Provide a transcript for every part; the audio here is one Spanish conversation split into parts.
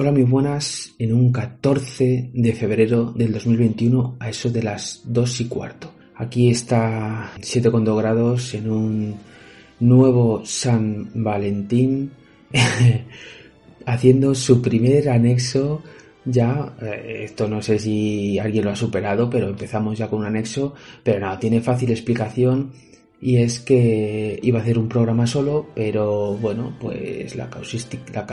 Hola, muy buenas. En un 14 de febrero del 2021, a eso de las 2 y cuarto. Aquí está 7,2 grados en un nuevo San Valentín, haciendo su primer anexo. Ya, eh, esto no sé si alguien lo ha superado, pero empezamos ya con un anexo. Pero nada, tiene fácil explicación y es que iba a hacer un programa solo, pero bueno, pues la, la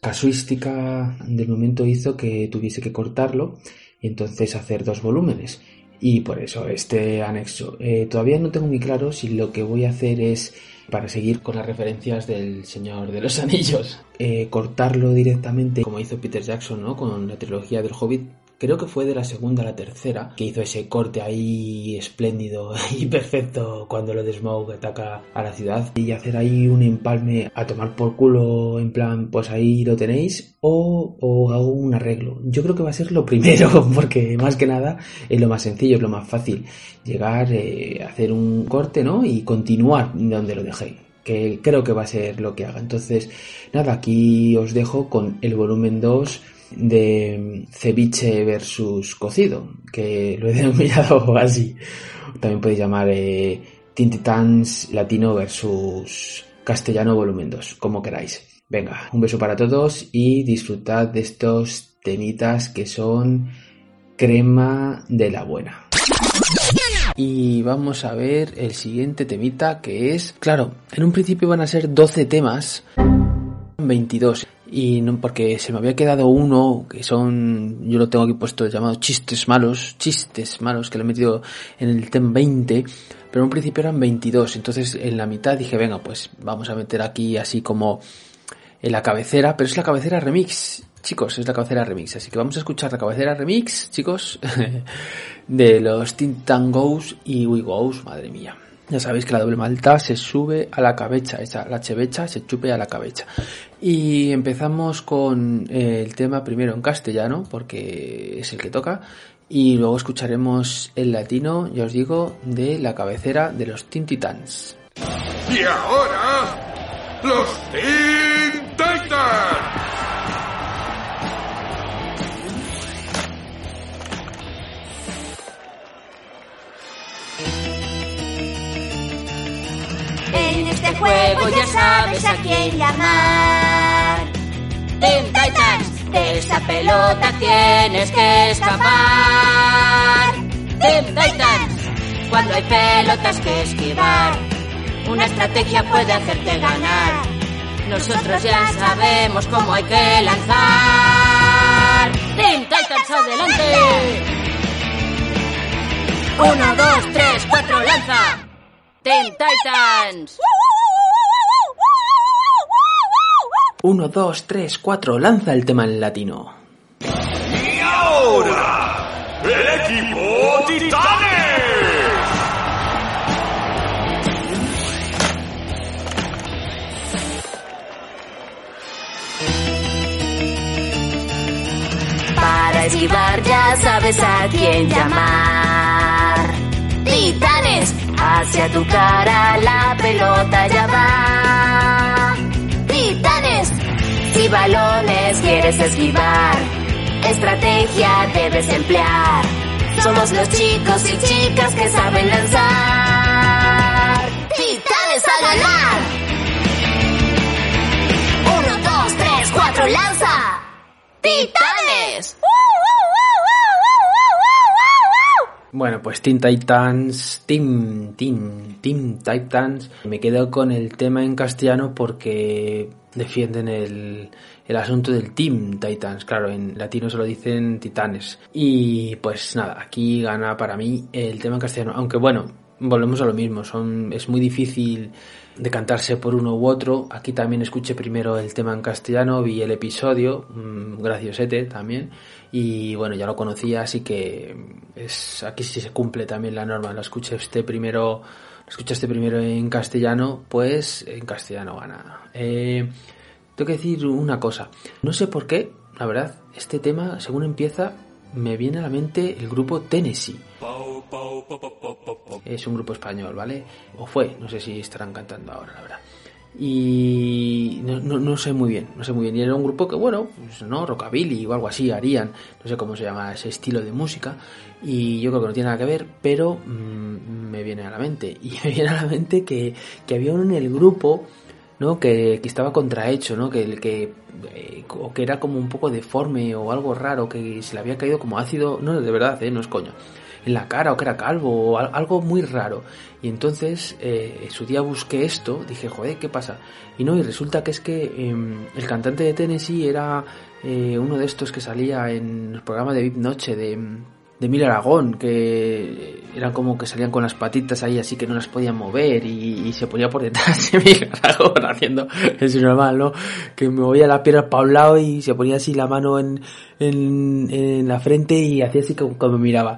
casuística del momento hizo que tuviese que cortarlo y entonces hacer dos volúmenes. Y por eso este anexo. Eh, todavía no tengo muy claro si lo que voy a hacer es, para seguir con las referencias del Señor de los Anillos, eh, cortarlo directamente como hizo Peter Jackson ¿no? con la trilogía del Hobbit creo que fue de la segunda a la tercera, que hizo ese corte ahí espléndido y perfecto cuando lo de Smoke ataca a la ciudad y hacer ahí un empalme a tomar por culo en plan, pues ahí lo tenéis o, o hago un arreglo. Yo creo que va a ser lo primero porque más que nada es lo más sencillo, es lo más fácil. Llegar, eh, hacer un corte, ¿no? Y continuar donde lo dejé que creo que va a ser lo que haga. Entonces, nada, aquí os dejo con el volumen 2 de ceviche versus cocido, que lo he denominado así. También podéis llamar eh, Tintitans latino versus castellano volumen 2, como queráis. Venga, un beso para todos y disfrutad de estos temitas que son crema de la buena. Y vamos a ver el siguiente temita que es, claro, en un principio van a ser 12 temas, 22 y no porque se me había quedado uno que son yo lo tengo aquí puesto llamado chistes malos chistes malos que le he metido en el tema 20 pero en un principio eran 22 entonces en la mitad dije venga pues vamos a meter aquí así como en la cabecera pero es la cabecera remix chicos es la cabecera remix. Así que vamos a escuchar la cabecera remix chicos de los Tintangos y We madre mía ya sabéis que la doble malta se sube a la cabeza, esa, la chevecha se chupe a la cabeza. Y empezamos con eh, el tema primero en castellano, porque es el que toca, y luego escucharemos el latino, ya os digo, de la cabecera de los Teen Titans. Y ahora, los Teen Titans. Este juego ya sabes a quién llamar. Teen Titans, de esta pelota tienes que escapar. Teen Titans, cuando hay pelotas que esquivar, una estrategia puede hacerte ganar. Nosotros ya sabemos cómo hay que lanzar. Teen Titans, adelante. Uno, dos, tres, cuatro, lanza. Teen Titans. 1, 2, 3, 4, lanza el tema en latino. Y ahora, el equipo Titanes. Para esquivar ya sabes a quién llamar. Titanes, hacia tu cara la pelota ya va. Titanes, si balones quieres esquivar, estrategia debes emplear. Somos los chicos y chicas que saben lanzar. Titanes a ganar. Uno, dos, tres, cuatro, lanza. Titanes. Bueno, pues Teen Titans, Team, Team, Team Titans. Me quedo con el tema en castellano porque defienden el, el asunto del Team Titans. Claro, en latino se lo dicen Titanes. Y pues nada, aquí gana para mí el tema en castellano. Aunque bueno, volvemos a lo mismo, son, es muy difícil decantarse por uno u otro. Aquí también escuché primero el tema en castellano, vi el episodio, mmm, graciosete también, y bueno, ya lo conocía, así que es, aquí sí se cumple también la norma, lo escuché este primero, lo escuchaste primero en castellano, pues en castellano gana. Eh, tengo que decir una cosa, no sé por qué, la verdad, este tema, según empieza, me viene a la mente el grupo Tennessee. Es un grupo español, ¿vale? O fue, no sé si estarán cantando ahora, la verdad. Y no, no, sé muy bien, no sé muy bien. Y era un grupo que, bueno, pues, no, rockabilly o algo así harían, no sé cómo se llama ese estilo de música. Y yo creo que no tiene nada que ver, pero mmm, me viene a la mente. Y me viene a la mente que, que había uno en el grupo ¿no? Que, que, estaba contrahecho, ¿no? Que, que, eh, o que era como un poco deforme o algo raro, que se le había caído como ácido, no, de verdad, ¿eh? no es coño, en la cara o que era calvo o algo muy raro. Y entonces, eh, su día busqué esto, dije, joder, ¿qué pasa? Y no, y resulta que es que eh, el cantante de Tennessee era eh, uno de estos que salía en el programa de VIP Noche de de Emilio Aragón, que eran como que salían con las patitas ahí así que no las podían mover y, se ponía por detrás de Emilio Aragón haciendo eso normal, ¿no? Que movía la pierna para un y se ponía así la mano en, en, en la frente y hacía así como, como miraba.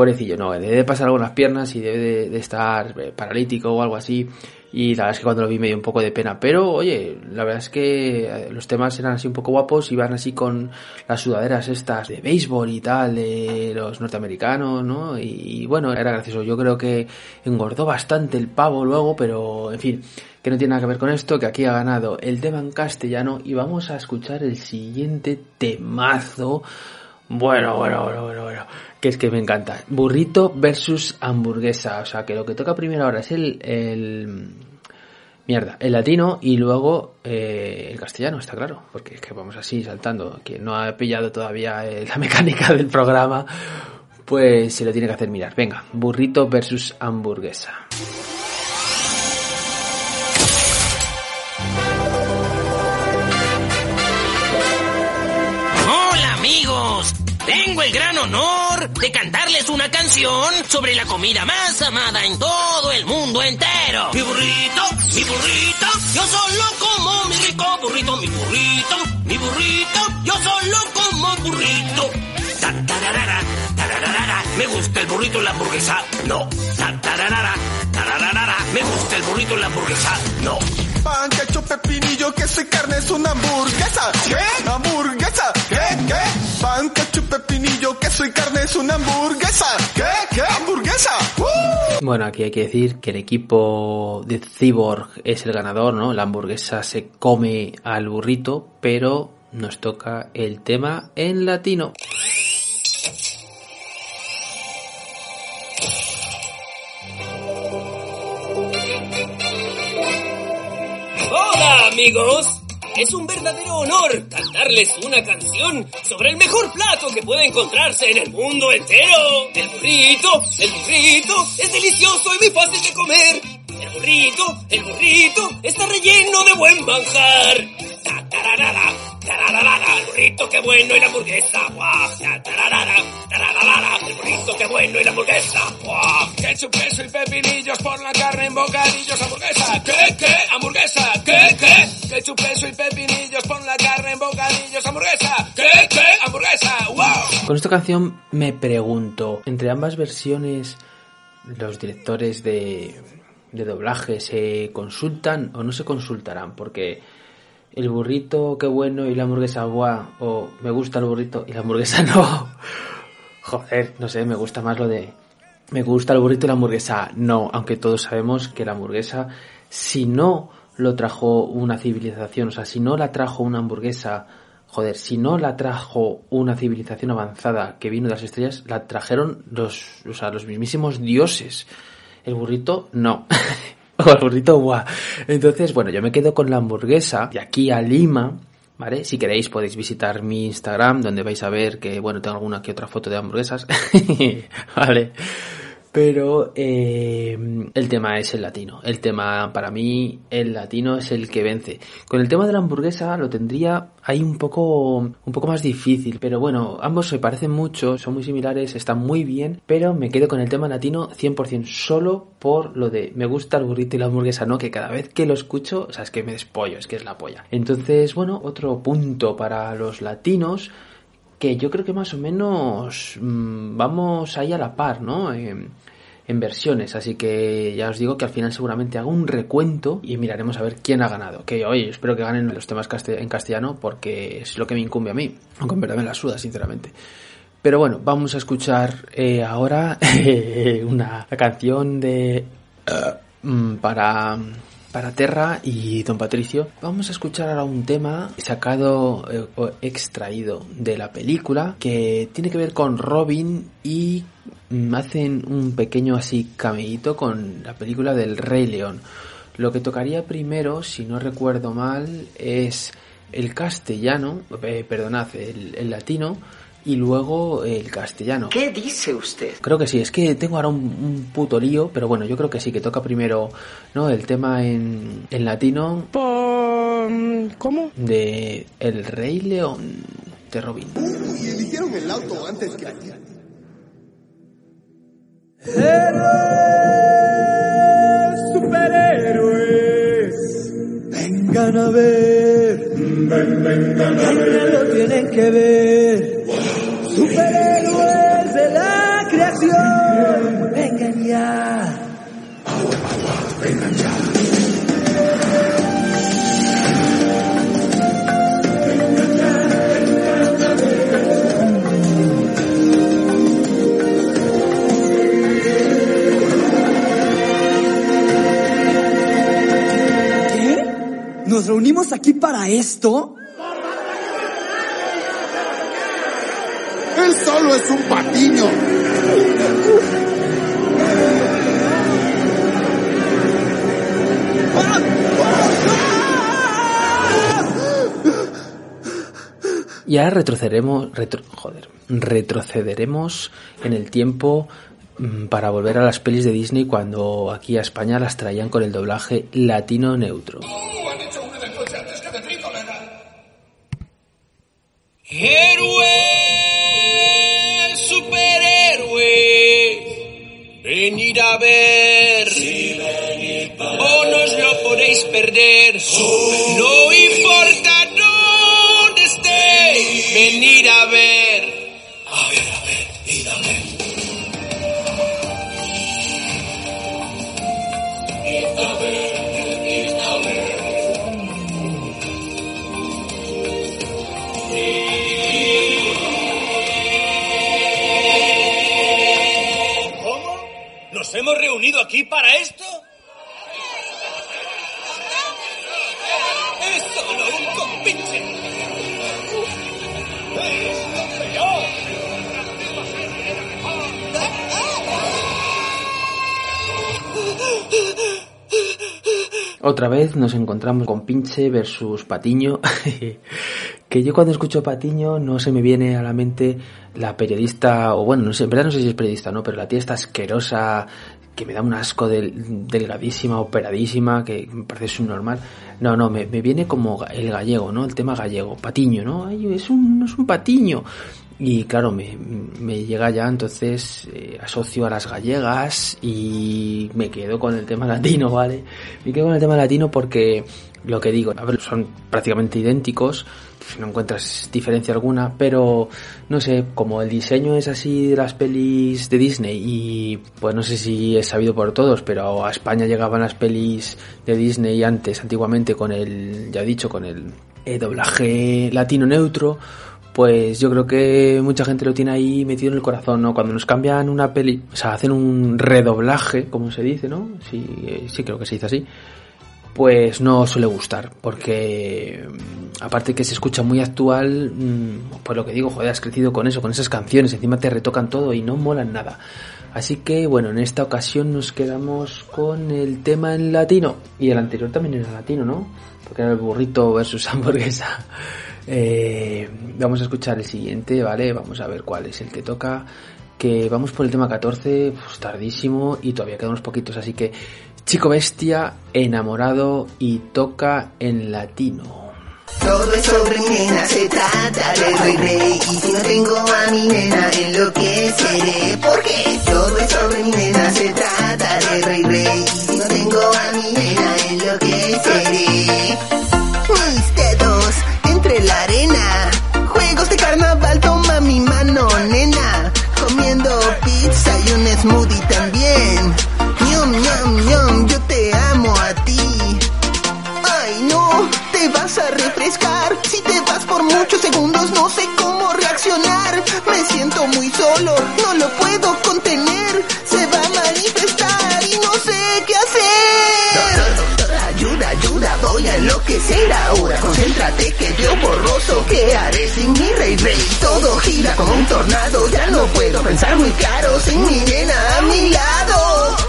Pobrecillo, no, debe de pasar las piernas y debe de, estar paralítico o algo así y la verdad es que cuando lo vi me dio un poco de pena. Pero oye, la verdad es que los temas eran así un poco guapos, iban así con las sudaderas estas de béisbol y tal, de los norteamericanos, ¿no? Y, y bueno, era gracioso. Yo creo que engordó bastante el pavo luego, pero en fin, que no tiene nada que ver con esto, que aquí ha ganado el tema en castellano y vamos a escuchar el siguiente temazo. Bueno, bueno, bueno, bueno, bueno. Que es que me encanta. Burrito versus hamburguesa. O sea, que lo que toca primero ahora es el, el mierda, el latino y luego eh, el castellano, está claro. Porque es que vamos así saltando. Quien no ha pillado todavía eh, la mecánica del programa, pues se lo tiene que hacer mirar. Venga, burrito versus hamburguesa. Tengo el gran honor de cantarles una canción sobre la comida más amada en todo el mundo entero. Mi burrito, mi burrito, yo solo como mi rico burrito, mi burrito, mi burrito, yo solo como me gusta el burrito en la hamburguesa, no. Ta, tararara, tararara, me gusta el burrito en la hamburguesa, no. Pan, ketchup, pepinillo, queso y carne es una hamburguesa. ¿Qué? ¿Hamburguesa? ¿Qué? ¿Qué? Pan, ketchup, pepinillo, queso y carne es una hamburguesa. ¿Qué? ¿Qué? ¿Hamburguesa? ¡Uh! Bueno, aquí hay que decir que el equipo de Cyborg es el ganador, ¿no? La hamburguesa se come al burrito, pero nos toca el tema en latino. Hola amigos, es un verdadero honor cantarles una canción sobre el mejor plato que puede encontrarse en el mundo entero. El burrito, el burrito, es delicioso y muy fácil de comer. El burrito, el burrito, está relleno de buen manjar. Ta, tararara, tararara, el burrito qué bueno y la hamburguesa, guau. Ta, tararara, tararara, el burrito qué bueno y la hamburguesa, guau. Ketchup, queso y pepinillos por la carne en bocadillos, hamburguesa. ¿Qué? ¿Qué? ¿Hamburguesa? ¿Qué? ¿Qué? Ketchup, queso y pepinillos por la carne en bocadillos, hamburguesa. ¿Qué? ¿Qué? ¿Hamburguesa? ¡Wow! Con esta canción me pregunto, entre ambas versiones, los directores de, de doblaje se consultan o no se consultarán, porque el burrito qué bueno y la hamburguesa guau, o me gusta el burrito y la hamburguesa no. Joder, no sé, me gusta más lo de me gusta el burrito y la hamburguesa no, aunque todos sabemos que la hamburguesa si no lo trajo una civilización, o sea, si no la trajo una hamburguesa, joder, si no la trajo una civilización avanzada que vino de las estrellas, la trajeron los, o sea, los mismísimos dioses. El burrito no. o el burrito guau. Entonces, bueno, yo me quedo con la hamburguesa de aquí a Lima, ¿vale? Si queréis podéis visitar mi Instagram, donde vais a ver que, bueno, tengo alguna que otra foto de hamburguesas, ¿vale? Pero eh, el tema es el latino. El tema, para mí, el latino es el que vence. Con el tema de la hamburguesa lo tendría ahí un poco, un poco más difícil. Pero bueno, ambos se parecen mucho, son muy similares, están muy bien. Pero me quedo con el tema latino 100% solo por lo de me gusta el burrito y la hamburguesa, ¿no? Que cada vez que lo escucho, o sea, es que me despollo, es que es la polla. Entonces, bueno, otro punto para los latinos que yo creo que más o menos mmm, vamos ahí a la par, ¿no? Eh, en versiones, así que ya os digo que al final seguramente hago un recuento y miraremos a ver quién ha ganado. Que hoy espero que ganen los temas en castellano porque es lo que me incumbe a mí, aunque en la suda, sinceramente. Pero bueno, vamos a escuchar eh, ahora una canción de uh, para para Terra y Don Patricio, vamos a escuchar ahora un tema sacado eh, o extraído de la película que tiene que ver con Robin y mm, hacen un pequeño así cameíto con la película del Rey León. Lo que tocaría primero, si no recuerdo mal, es el castellano, eh, perdonad, el, el latino, y luego el castellano. ¿Qué dice usted? Creo que sí, es que tengo ahora un, un, puto lío, pero bueno, yo creo que sí, que toca primero ¿no? el tema en, en latino. ¿Cómo? De El Rey León de Robin. Uy, eligieron el auto antes que aquí. Héroes, superhéroes, vengan a ver. Ven, vengan a ver. lo tienen que ver. Superhéroes de la creación, vengan ya. Vengan ya. ¿Qué? ¿Nos reunimos aquí para esto? Él solo es un patiño. Y ahora retrocederemos, retro, joder, retrocederemos en el tiempo mmm, para volver a las pelis de Disney cuando aquí a España las traían con el doblaje latino neutro. Uh, venid a ver. Sí, venid o no os lo podéis perder. Oh. No importa dónde estéis, venid a ver. ¿Nos hemos reunido aquí para esto? ¡Es solo un compinche! ¡Es lo! Otra vez nos encontramos con Pinche versus Patiño. que yo cuando escucho Patiño no se me viene a la mente la periodista, o bueno, no sé, en verdad no sé si es periodista, ¿no? Pero la tía está asquerosa, que me da un asco del, delgadísima, operadísima, que me parece subnormal. No, no, me, me, viene como el gallego, ¿no? El tema gallego, Patiño, ¿no? Es un, es un patiño. Y claro, me, me llega ya, entonces eh, asocio a las gallegas y me quedo con el tema latino, ¿vale? Me quedo con el tema latino porque lo que digo, a ver, son prácticamente idénticos, no encuentras diferencia alguna, pero no sé, como el diseño es así de las pelis de Disney y pues no sé si es sabido por todos, pero a España llegaban las pelis de Disney antes, antiguamente con el, ya he dicho, con el eh, doblaje latino neutro, pues yo creo que mucha gente lo tiene ahí metido en el corazón, ¿no? Cuando nos cambian una peli, o sea, hacen un redoblaje, como se dice, ¿no? Sí, sí creo que se dice así. Pues no suele gustar, porque aparte que se escucha muy actual, pues lo que digo, joder, has crecido con eso, con esas canciones, encima te retocan todo y no molan nada. Así que bueno, en esta ocasión nos quedamos con el tema en latino, y el anterior también era latino, ¿no? Porque era el burrito versus hamburguesa. Eh, vamos a escuchar el siguiente, ¿vale? Vamos a ver cuál es el que toca. que vamos por el tema 14, pues tardísimo y todavía quedan unos poquitos, así que Chico Bestia, enamorado y toca en latino. Todo es sobre mi nena, se trata de rey rey. Y si no tengo a mi nena, enloqueceré. Porque todo es sobre mi nena, se trata de rey rey. Y si no tengo a mi nena, enloqueceré. Mis dedos entre la arena. Juegos de carnaval, toma mi mano, nena. Comiendo pizza y un smoothie refrescar. Si te vas por muchos segundos, no sé cómo reaccionar. Me siento muy solo, no lo puedo contener. Se va a manifestar y no sé qué hacer. Ayuda, ayuda, voy a enloquecer ahora. Concéntrate que yo borroso, ¿qué haré sin mi rey rey? Todo gira como un tornado, ya no puedo pensar muy claro sin mi nena a mi lado.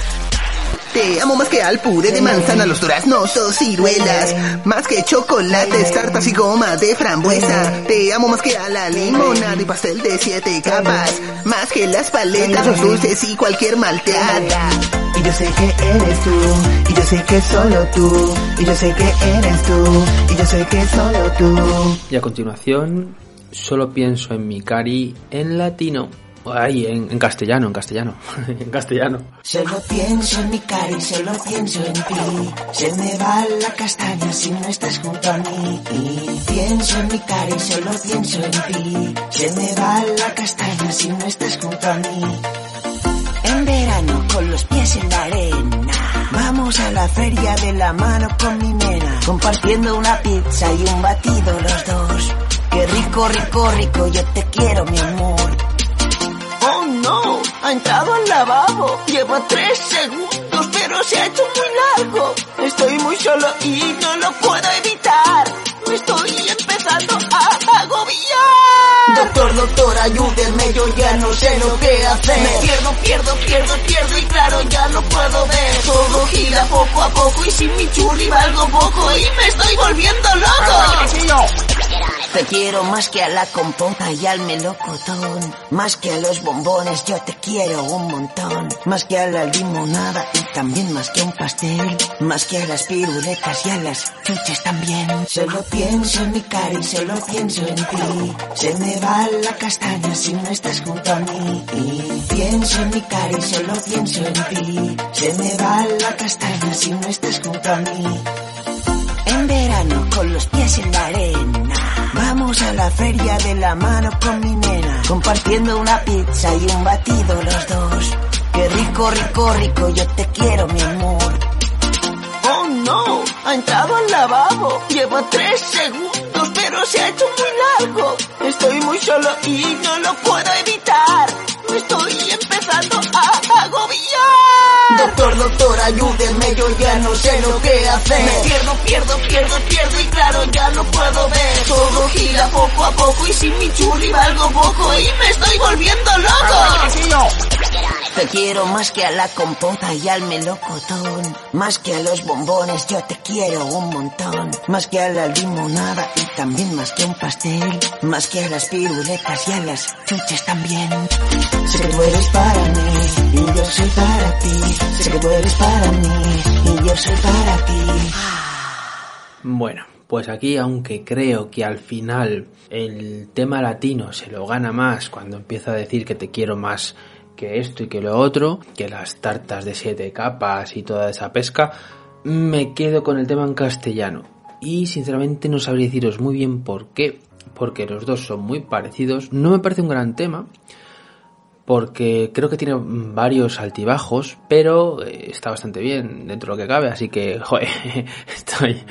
Te amo más que al puré de manzana, los duraznos o ciruelas. Más que chocolates, tartas y goma de frambuesa. Te amo más que a la limonada y pastel de siete capas. Más que las paletas, los dulces y cualquier malteada. Y yo sé que eres tú, y yo sé que solo tú, y yo sé que eres tú, y yo sé que solo tú. Y a continuación, solo pienso en mi cari en latino. Ay, en, en castellano, en castellano, en castellano. Solo pienso en mi cara y solo pienso en ti. Se me va la castaña si no estás junto a mí. Pienso en mi cara y solo pienso en ti. Se me va la castaña si no estás junto a mí. En verano con los pies en la arena. Vamos a la feria de la mano con mi nena. Compartiendo una pizza y un batido los dos. Qué rico, rico, rico, yo te quiero, mi amor. Entrado al lavabo. Lleva tres segundos, pero se ha hecho muy largo. Estoy muy solo y no lo puedo evitar. Me estoy empezando a agobiar. Doctor, doctor, ayúdenme, yo ya no sé lo que hacer. Me pierdo, pierdo, pierdo, pierdo y claro, ya no puedo ver. Todo gira poco a poco y sin mi chuli valgo poco y me estoy volviendo loco. Te quiero más que a la compota y al melocotón. Más que a los bombones, yo te quiero un montón. Más que a la limonada y también más que un pastel. Más que a las piruletas y a las chuches también. Solo pienso en mi cara y solo pienso en ti. Se me va la castaña si no estás junto a mí. Y pienso en mi cara y solo pienso en ti. Se me va la castaña si no estás junto a mí. En verano con los pies en la arena. Vamos a la feria de la mano con mi nena. Compartiendo una pizza y un batido los dos. Qué rico, rico, rico, yo te quiero, mi amor. Oh no, ha entrado al lavabo. Lleva tres segundos, pero se ha hecho muy largo. Estoy muy solo y no lo puedo evitar. Me estoy empezando a agobiar. Doctor, doctor, ayúdenme, yo ya no sé lo que hacer. Me pierdo, pierdo, pierdo, pierdo y claro, ya no puedo ver. Todo gira poco a poco y sin mi chuli valgo poco y me estoy volviendo loco. Te quiero más que a la compota y al melocotón. Más que a los bombones, yo te quiero un montón. Más que a la limonada y también más que un pastel. Más que a las piruletas y a las chuches también. Sé que tú eres para mí y yo soy para ti. Sé que tú eres para mí y yo soy para ti. Bueno, pues aquí, aunque creo que al final el tema latino se lo gana más cuando empieza a decir que te quiero más que esto y que lo otro, que las tartas de siete capas y toda esa pesca, me quedo con el tema en castellano. Y sinceramente no sabría deciros muy bien por qué, porque los dos son muy parecidos. No me parece un gran tema, porque creo que tiene varios altibajos, pero eh, está bastante bien dentro de lo que cabe, así que, joder, estoy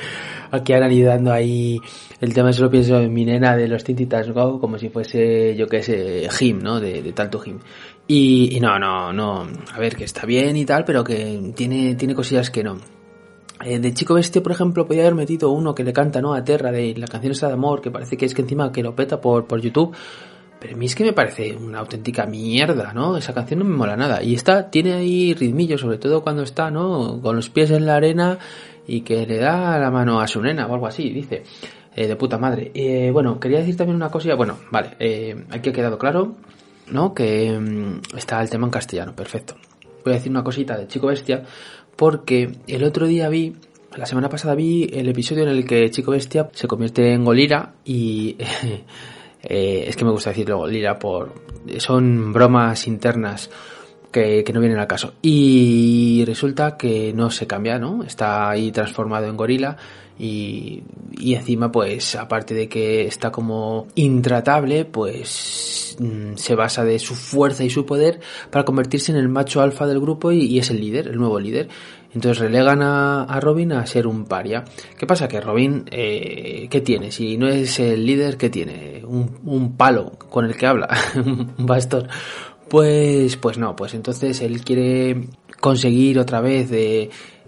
aquí analizando ahí el tema, solo pienso en mi nena de los Teen Titans Go, como si fuese, yo que sé, Him, ¿no? De, Talto Him. Y, y no, no, no, a ver, que está bien y tal, pero que tiene, tiene cosillas que no. Eh, de Chico Bestia, por ejemplo, podía haber metido uno que le canta, ¿no? A Terra, de la canción esa de amor, que parece que es que encima que lo peta por, por YouTube. Pero a mí es que me parece una auténtica mierda, ¿no? Esa canción no me mola nada. Y esta tiene ahí ritmillo, sobre todo cuando está, ¿no? Con los pies en la arena y que le da la mano a su nena o algo así, dice. Eh, de puta madre. Eh, bueno, quería decir también una cosa. Bueno, vale, eh, aquí ha quedado claro ¿no? Que mm, está el tema en castellano, perfecto. Voy a decir una cosita de Chico Bestia, porque el otro día vi, la semana pasada vi el episodio en el que Chico Bestia se convierte en Golira y... eh, es que me gusta decirlo Golira por... Son bromas internas que, que no vienen al caso. Y resulta que no se cambia, ¿no? Está ahí transformado en gorila y, y encima pues aparte de que está como intratable pues mm, se basa de su fuerza y su poder para convertirse en el macho alfa del grupo y, y es el líder, el nuevo líder. Entonces relegan a, a Robin a ser un paria. ¿Qué pasa? Que Robin, eh, ¿qué tiene? Si no es el líder, ¿qué tiene? Un, un palo con el que habla, un bastón. Pues, pues no, pues entonces él quiere conseguir otra vez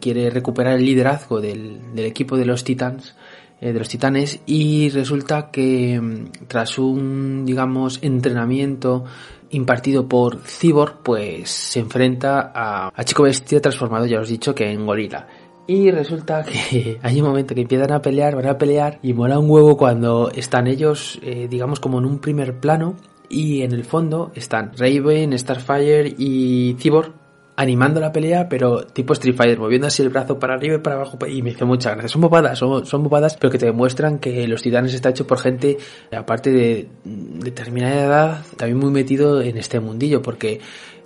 quiere recuperar el liderazgo del, del equipo de los Titans, eh, de los Titanes, y resulta que mm, tras un, digamos, entrenamiento impartido por Cyborg, pues se enfrenta a, a Chico Bestia transformado, ya os he dicho, que en gorila. Y resulta que hay un momento que empiezan a pelear, van a pelear, y mola un huevo cuando están ellos, eh, digamos, como en un primer plano, y en el fondo están Raven, Starfire y Cyborg animando la pelea, pero tipo Street Fighter, moviendo así el brazo para arriba y para abajo, y me hizo mucha gracia. Son bobadas, son, son bobadas, pero que te demuestran que los titanes está hecho por gente, aparte de determinada edad, también muy metido en este mundillo, porque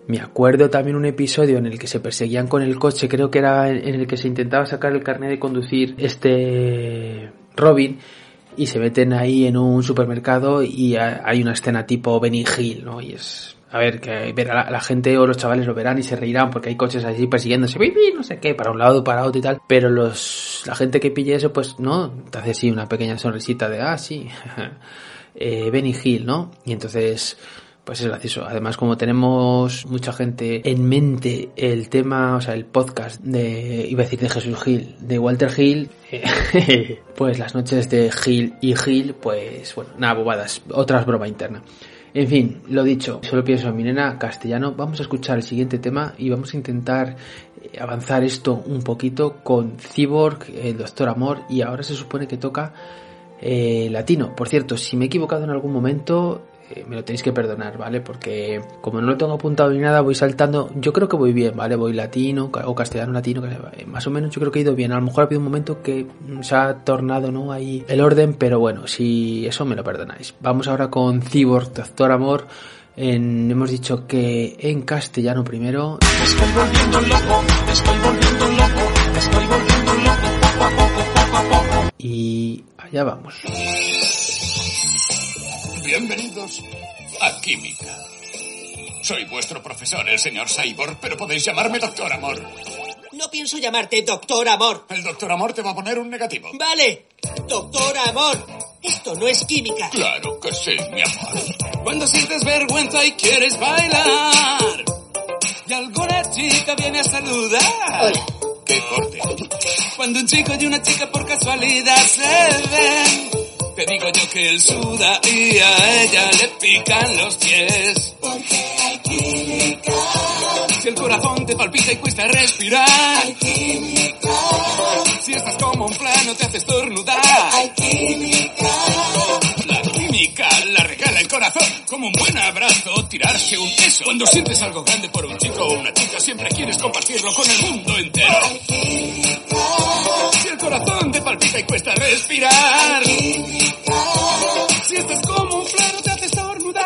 me acuerdo también un episodio en el que se perseguían con el coche, creo que era en el que se intentaba sacar el carnet de conducir este Robin, y se meten ahí en un supermercado y hay una escena tipo Benny Hill, ¿no? Y es a ver, que verá la, la, gente o los chavales lo verán y se reirán porque hay coches así persiguiéndose, no sé qué, para un lado, para otro y tal. Pero los, la gente que pille eso, pues no, te hace así una pequeña sonrisita de, ah, sí, eh, Benny Hill, ¿no? Y entonces, pues es gracioso. Además, como tenemos mucha gente en mente el tema, o sea, el podcast de, iba a decir de Jesús Gil, de Walter eh, pues las noches de Gil y Gil, pues bueno, nada, bobadas, otras broma interna. En fin, lo dicho, solo pienso en mi nena castellano. Vamos a escuchar el siguiente tema y vamos a intentar avanzar esto un poquito con Cyborg, el Doctor Amor, y ahora se supone que toca eh, latino. Por cierto, si me he equivocado en algún momento, eh, me lo tenéis que perdonar, ¿vale? Porque como no lo tengo apuntado ni nada, voy saltando. Yo creo que voy bien, ¿vale? Voy latino o castellano latino, que más o menos yo creo que he ido bien. A lo mejor ha habido un momento que se ha tornado, ¿no? Ahí el orden, pero bueno, si eso me lo perdonáis. Vamos ahora con Cyborg, Doctor Amor. En, hemos dicho que en castellano primero. Estoy volviendo loco, estoy volviendo loco, estoy volviendo loco, poco a poco, poco a poco. Y allá vamos. Bienvenidos a Química. Soy vuestro profesor, el señor Cyborg, pero podéis llamarme Doctor Amor. No pienso llamarte Doctor Amor. El Doctor Amor te va a poner un negativo. Vale. Doctor Amor. Esto no es química. Claro que sí, mi amor. Cuando sientes vergüenza y quieres bailar. Y alguna chica viene a saludar. Hola. ¡Qué corte! Cuando un chico y una chica por casualidad se ven. Te digo yo que él suda y a ella le pican los pies. Porque hay química, Si el corazón te palpita y cuesta respirar. hay química, Si estás como un plano te hace estornudar. hay química el corazón. Como un buen abrazo, tirarse un beso. Cuando sientes algo grande por un chico o una chica, siempre quieres compartirlo con el mundo entero. Si el corazón te palpita y cuesta respirar. química, Si estás como un plano te hace estornudar.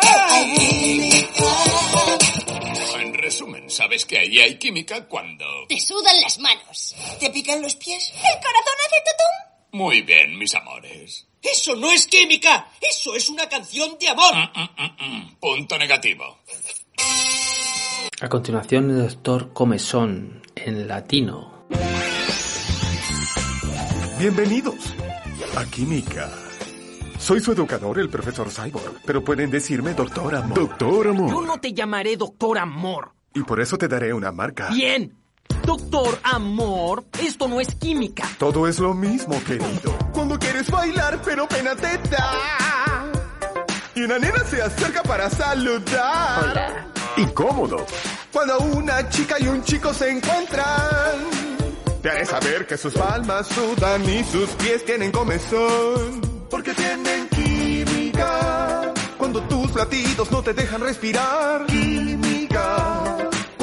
En resumen, sabes que allí hay química cuando... Te sudan las manos. ¿Te pican los pies? ¿El corazón hace tutum? Muy bien, mis amores. Eso no es química. Eso es una canción de amor. Mm, mm, mm, mm. Punto negativo. A continuación, el doctor Comezón, en latino. Bienvenidos a Química. Soy su educador, el profesor Cyborg, pero pueden decirme Doctor Amor. Doctor Yo Amor. no te llamaré Doctor Amor. Y por eso te daré una marca. Bien. Doctor Amor, esto no es química. Todo es lo mismo, querido. Cuando quieres bailar, pero pena te da. Y una nena se acerca para saludar. Hola. Incómodo. Cuando una chica y un chico se encuentran. Te haré saber que sus palmas sudan y sus pies tienen comezón. Porque tienen química. Cuando tus latidos no te dejan respirar. Química.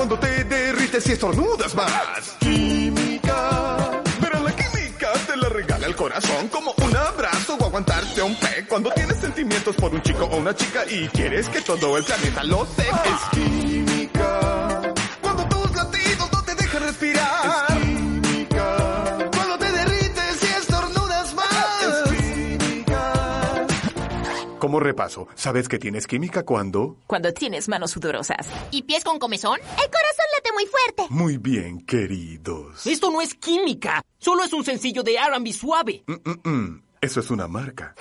Cuando te derrites y estornudas más. Química. Pero la química te la regala el corazón como un abrazo o aguantarte un pe. Cuando tienes sentimientos por un chico o una chica y quieres que todo el planeta lo sepa. Es química. Cuando tus latidos no te dejan respirar. Es Como repaso, ¿sabes que tienes química cuando? Cuando tienes manos sudorosas. ¿Y pies con comezón? El corazón late muy fuerte. Muy bien, queridos. Esto no es química, solo es un sencillo de R&B suave. Mm, mm, mm. Eso es una marca.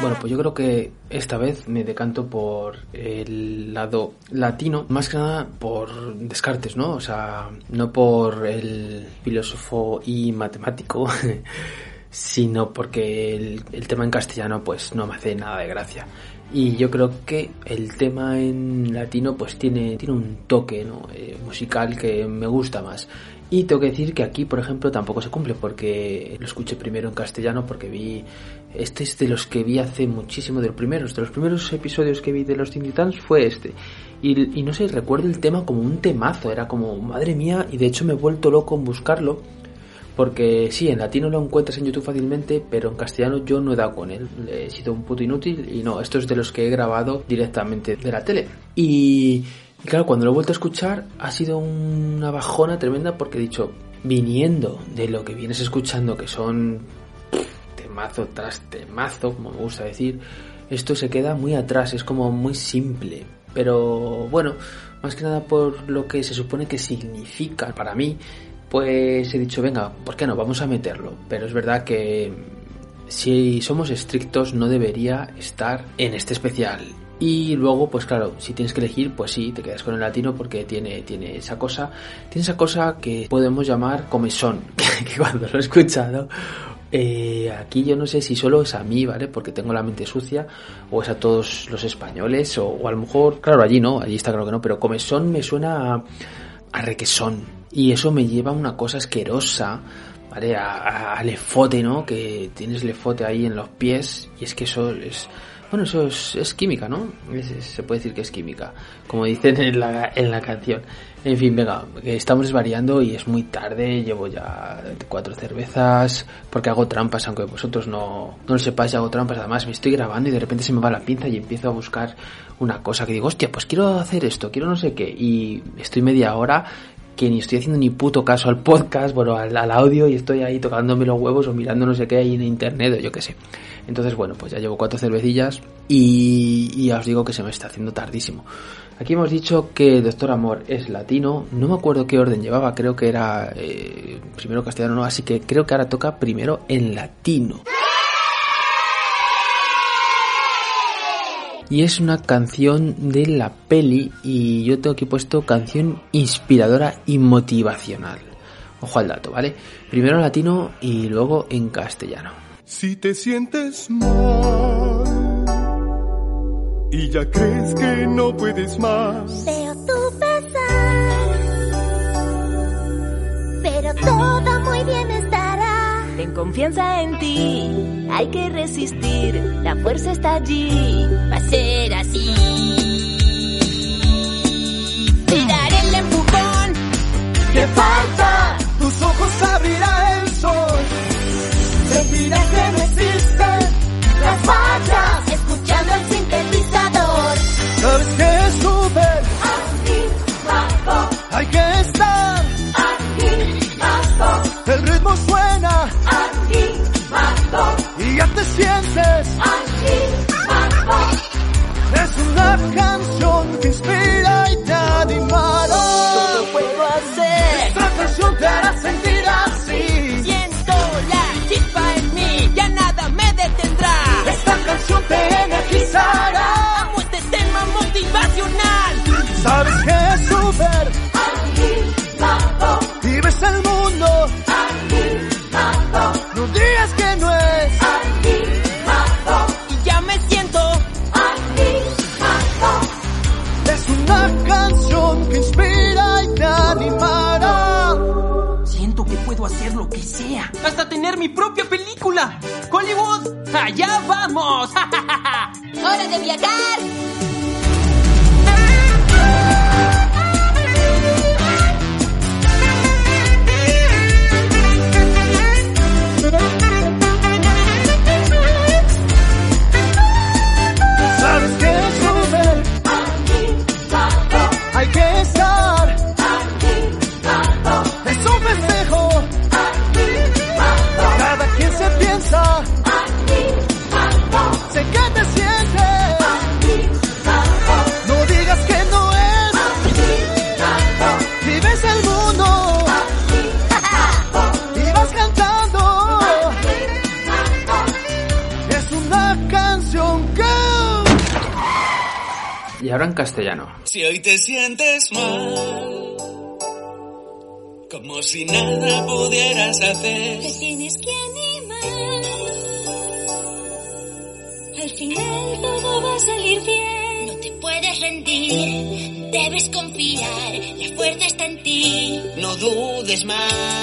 Bueno, pues yo creo que esta vez me decanto por el lado latino, más que nada por descartes, ¿no? O sea, no por el filósofo y matemático, sino porque el, tema en castellano pues no me hace nada de gracia. Y yo creo que el tema en latino pues tiene, tiene un toque ¿no? Eh, musical que me gusta más. Y tengo que decir que aquí, por ejemplo, tampoco se cumple porque lo escuché primero en castellano porque vi... Este es de los que vi hace muchísimo, de los primeros, de los primeros episodios que vi de los Titans fue este. Y, y no sé, recuerdo el tema como un temazo, era como, madre mía, y de hecho me he vuelto loco en buscarlo. Porque sí, en latino lo encuentras en YouTube fácilmente, pero en castellano yo no he dado con él. He sido un puto inútil y no, esto es de los que he grabado directamente de la tele. Y, y claro, cuando lo he vuelto a escuchar ha sido una bajona tremenda porque he dicho, viniendo de lo que vienes escuchando, que son temazo tras temazo, como me gusta decir, esto se queda muy atrás, es como muy simple. Pero bueno, más que nada por lo que se supone que significa para mí, pues he dicho, venga, ¿por qué no? Vamos a meterlo. Pero es verdad que si somos estrictos no debería estar en este especial. Y luego, pues claro, si tienes que elegir, pues sí, te quedas con el latino porque tiene, tiene esa cosa, tiene esa cosa que podemos llamar comezón, que cuando lo he escuchado, eh, aquí yo no sé si solo es a mí, ¿vale? Porque tengo la mente sucia, o es a todos los españoles, o, a lo mejor, claro, allí no, allí está claro que no, pero comezón me suena a, a requesón. Y eso me lleva a una cosa asquerosa, ¿vale? A, a- a lefote, ¿no? Que tienes lefote ahí en los pies, y es que eso es... Bueno, eso es, es química, ¿no? Se puede decir que es química, como dicen en la, en la canción. En fin, venga, estamos desvariando y es muy tarde, llevo ya cuatro cervezas, porque hago trampas, aunque vosotros no, no lo sepáis, hago trampas. Además, me estoy grabando y de repente se me va la pinza y empiezo a buscar una cosa que digo, hostia, pues quiero hacer esto, quiero no sé qué, y estoy media hora que ni estoy haciendo ni puto caso al podcast, bueno, al, audio y estoy ahí tocándome los huevos o mirando no sé qué ahí en internet o yo qué sé. Entonces, bueno, pues ya llevo cuatro cervecillas y, y ya os digo que se me está haciendo tardísimo. Aquí hemos dicho que Doctor Amor es latino, no me acuerdo qué orden llevaba, creo que era eh, primero castellano, no, así que creo que ahora toca primero en latino. Y es una canción de la peli y yo tengo aquí puesto canción inspiradora y motivacional. Ojo al dato, ¿vale? Primero en latino y luego en castellano. Si te sientes mal y ya crees que no puedes más, Veo tu pesar, pero todo confianza en ti, hay que resistir, la fuerza está allí, va a ser así. Te daré el empujón que falta. Tus ojos abrirá el sol. Sentirás que no existen las fallas. Te sientes mal, como si nada pudieras hacer. Te tienes que animar. Al final todo va a salir bien. No te puedes rendir. Debes confiar. La fuerza está en ti. No dudes más.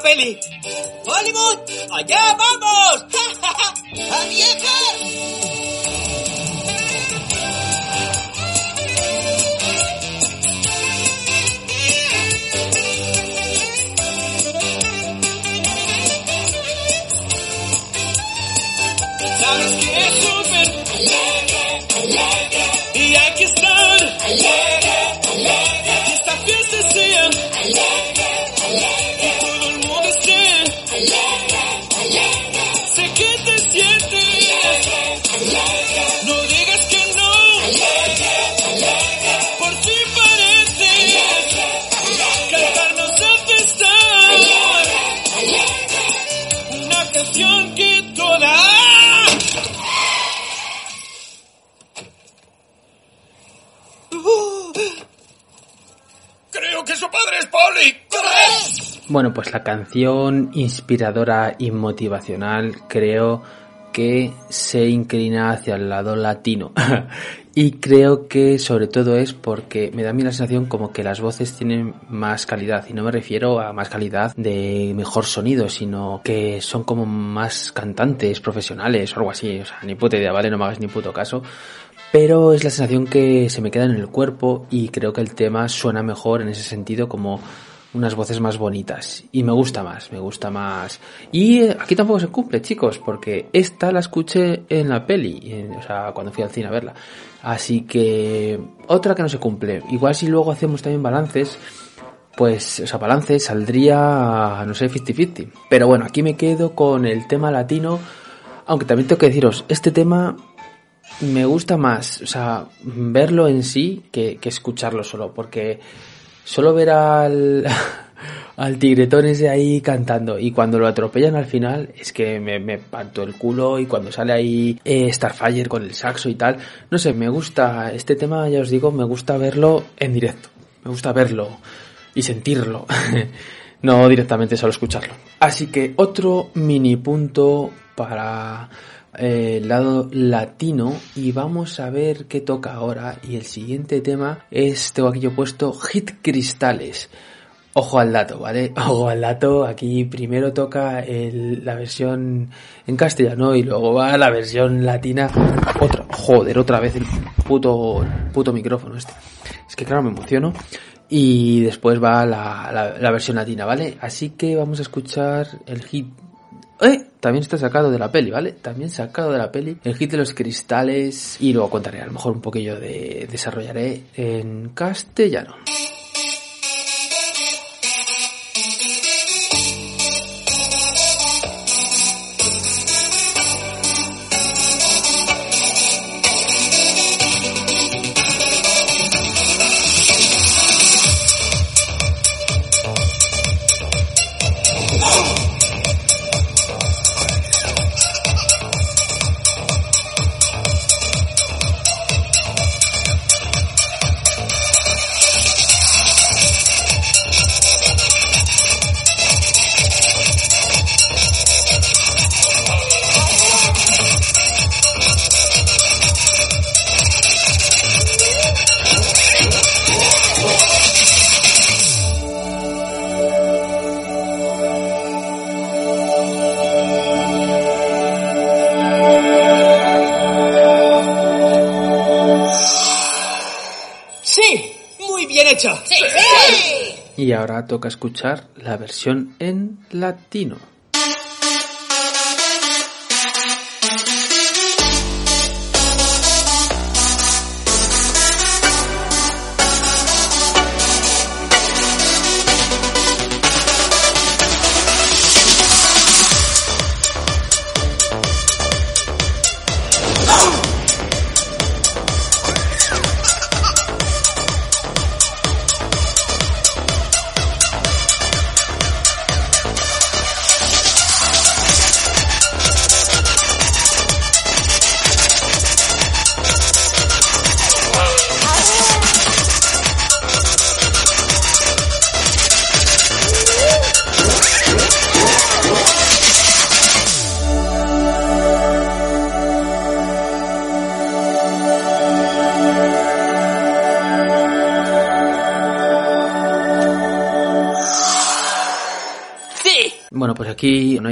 Peli. ¡Hollywood! ¡Allá vamos! Canción inspiradora y motivacional creo que se inclina hacia el lado latino. y creo que sobre todo es porque me da a mí la sensación como que las voces tienen más calidad. Y no me refiero a más calidad de mejor sonido, sino que son como más cantantes profesionales o algo así. O sea, ni puta idea, ¿vale? No me hagas ni puto caso. Pero es la sensación que se me queda en el cuerpo y creo que el tema suena mejor en ese sentido como unas voces más bonitas y me gusta más, me gusta más. Y eh, aquí tampoco se cumple, chicos, porque esta la escuché en la peli, o sea, cuando fui al cine a verla. Así que otra que no se cumple. Igual si luego hacemos también balances, pues, o sea, balance saldría, no sé, 50-50. Pero bueno, aquí me quedo con el tema latino, aunque también tengo que deciros, este tema me gusta más, o sea, verlo en sí que escucharlo solo, porque solo ver al, al tigretón ese ahí cantando y cuando lo atropellan al final es que me, me parto el culo y cuando sale ahí eh, Starfire con el saxo y tal, no sé, me gusta, este tema ya os digo, me gusta verlo en directo, me gusta verlo y sentirlo. No directamente solo escucharlo. Así que otro mini punto para eh, el lado latino y vamos a ver qué toca ahora. Y el siguiente tema es tengo aquí yo puesto hit cristales. Ojo al dato vale ojo al dato aquí primero toca la versión en castellano y luego va la versión latina. Otra joder otra vez el puto puto micrófono este. Es que claro, me emociono. Y después va la, la versión latina, ¿vale? Así que vamos a escuchar el hit ¡Eh! También está sacado de la peli, ¿vale? También sacado de la peli. El hit de los cristales. Y luego contaré, a lo mejor un poquillo de. desarrollaré en castellano. Ahora toca escuchar la versión en latino.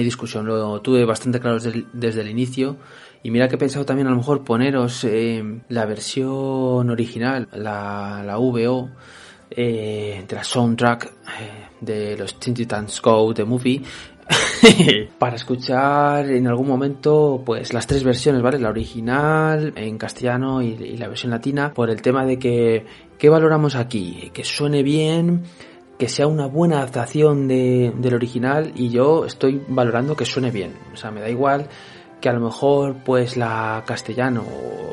Discusión, lo tuve bastante claro desde el, desde el inicio. Y mira que he pensado también a lo mejor poneros eh, la versión original, la, la VO, eh, de la soundtrack eh, de los Teen Titans Go, The Movie, para escuchar en algún momento pues las tres versiones, ¿vale? La original en castellano y, y la versión latina, por el tema de que, ¿qué valoramos aquí? Que suene bien, que sea una buena adaptación de, del original y yo estoy valorando que suene bien. O sea, me da igual que a lo mejor pues la castellano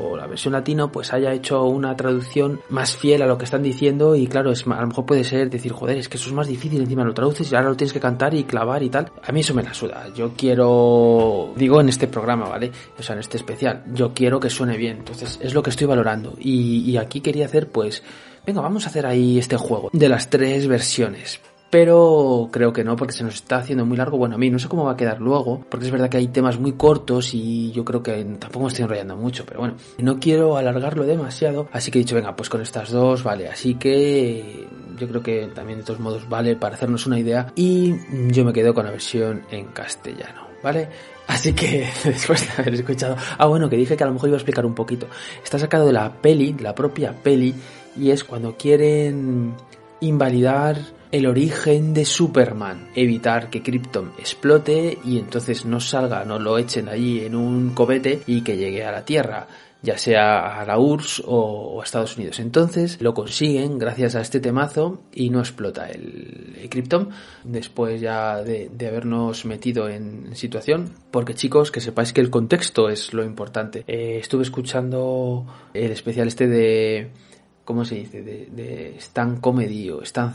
o la versión latino pues haya hecho una traducción más fiel a lo que están diciendo y claro, a lo mejor puede ser decir, joder, es que eso es más difícil, encima lo traduces y ahora lo tienes que cantar y clavar y tal. A mí eso me la suda. Yo quiero, digo en este programa, ¿vale? O sea, en este especial, yo quiero que suene bien. Entonces es lo que estoy valorando. Y aquí quería hacer pues, venga, vamos a hacer ahí este juego de las tres versiones pero creo que no porque se nos está haciendo muy largo. Bueno, a mí no sé cómo va a quedar luego, porque es verdad que hay temas muy cortos y yo creo que tampoco me estoy enrollando mucho, pero bueno, no quiero alargarlo demasiado, así que he dicho, venga, pues con estas dos, vale, así que yo creo que también de todos modos vale para hacernos una idea y yo me quedo con la versión en castellano, ¿vale? Así que después de haber escuchado, ah bueno, que dije que a lo mejor iba a explicar un poquito, está sacado de la peli, la propia peli, y es cuando quieren invalidar el origen de Superman, evitar que Krypton explote y entonces no salga, no lo echen allí en un cohete y que llegue a la Tierra ya sea a la URSS o, a Estados Unidos. Entonces lo consiguen gracias a este temazo y no explota el, el Krypton después ya de, de, habernos metido en situación. Porque chicos, que sepáis que el contexto es lo importante. Eh, estuve escuchando el especial este de... ¿Cómo se dice? De, de Stan Comedy o Stan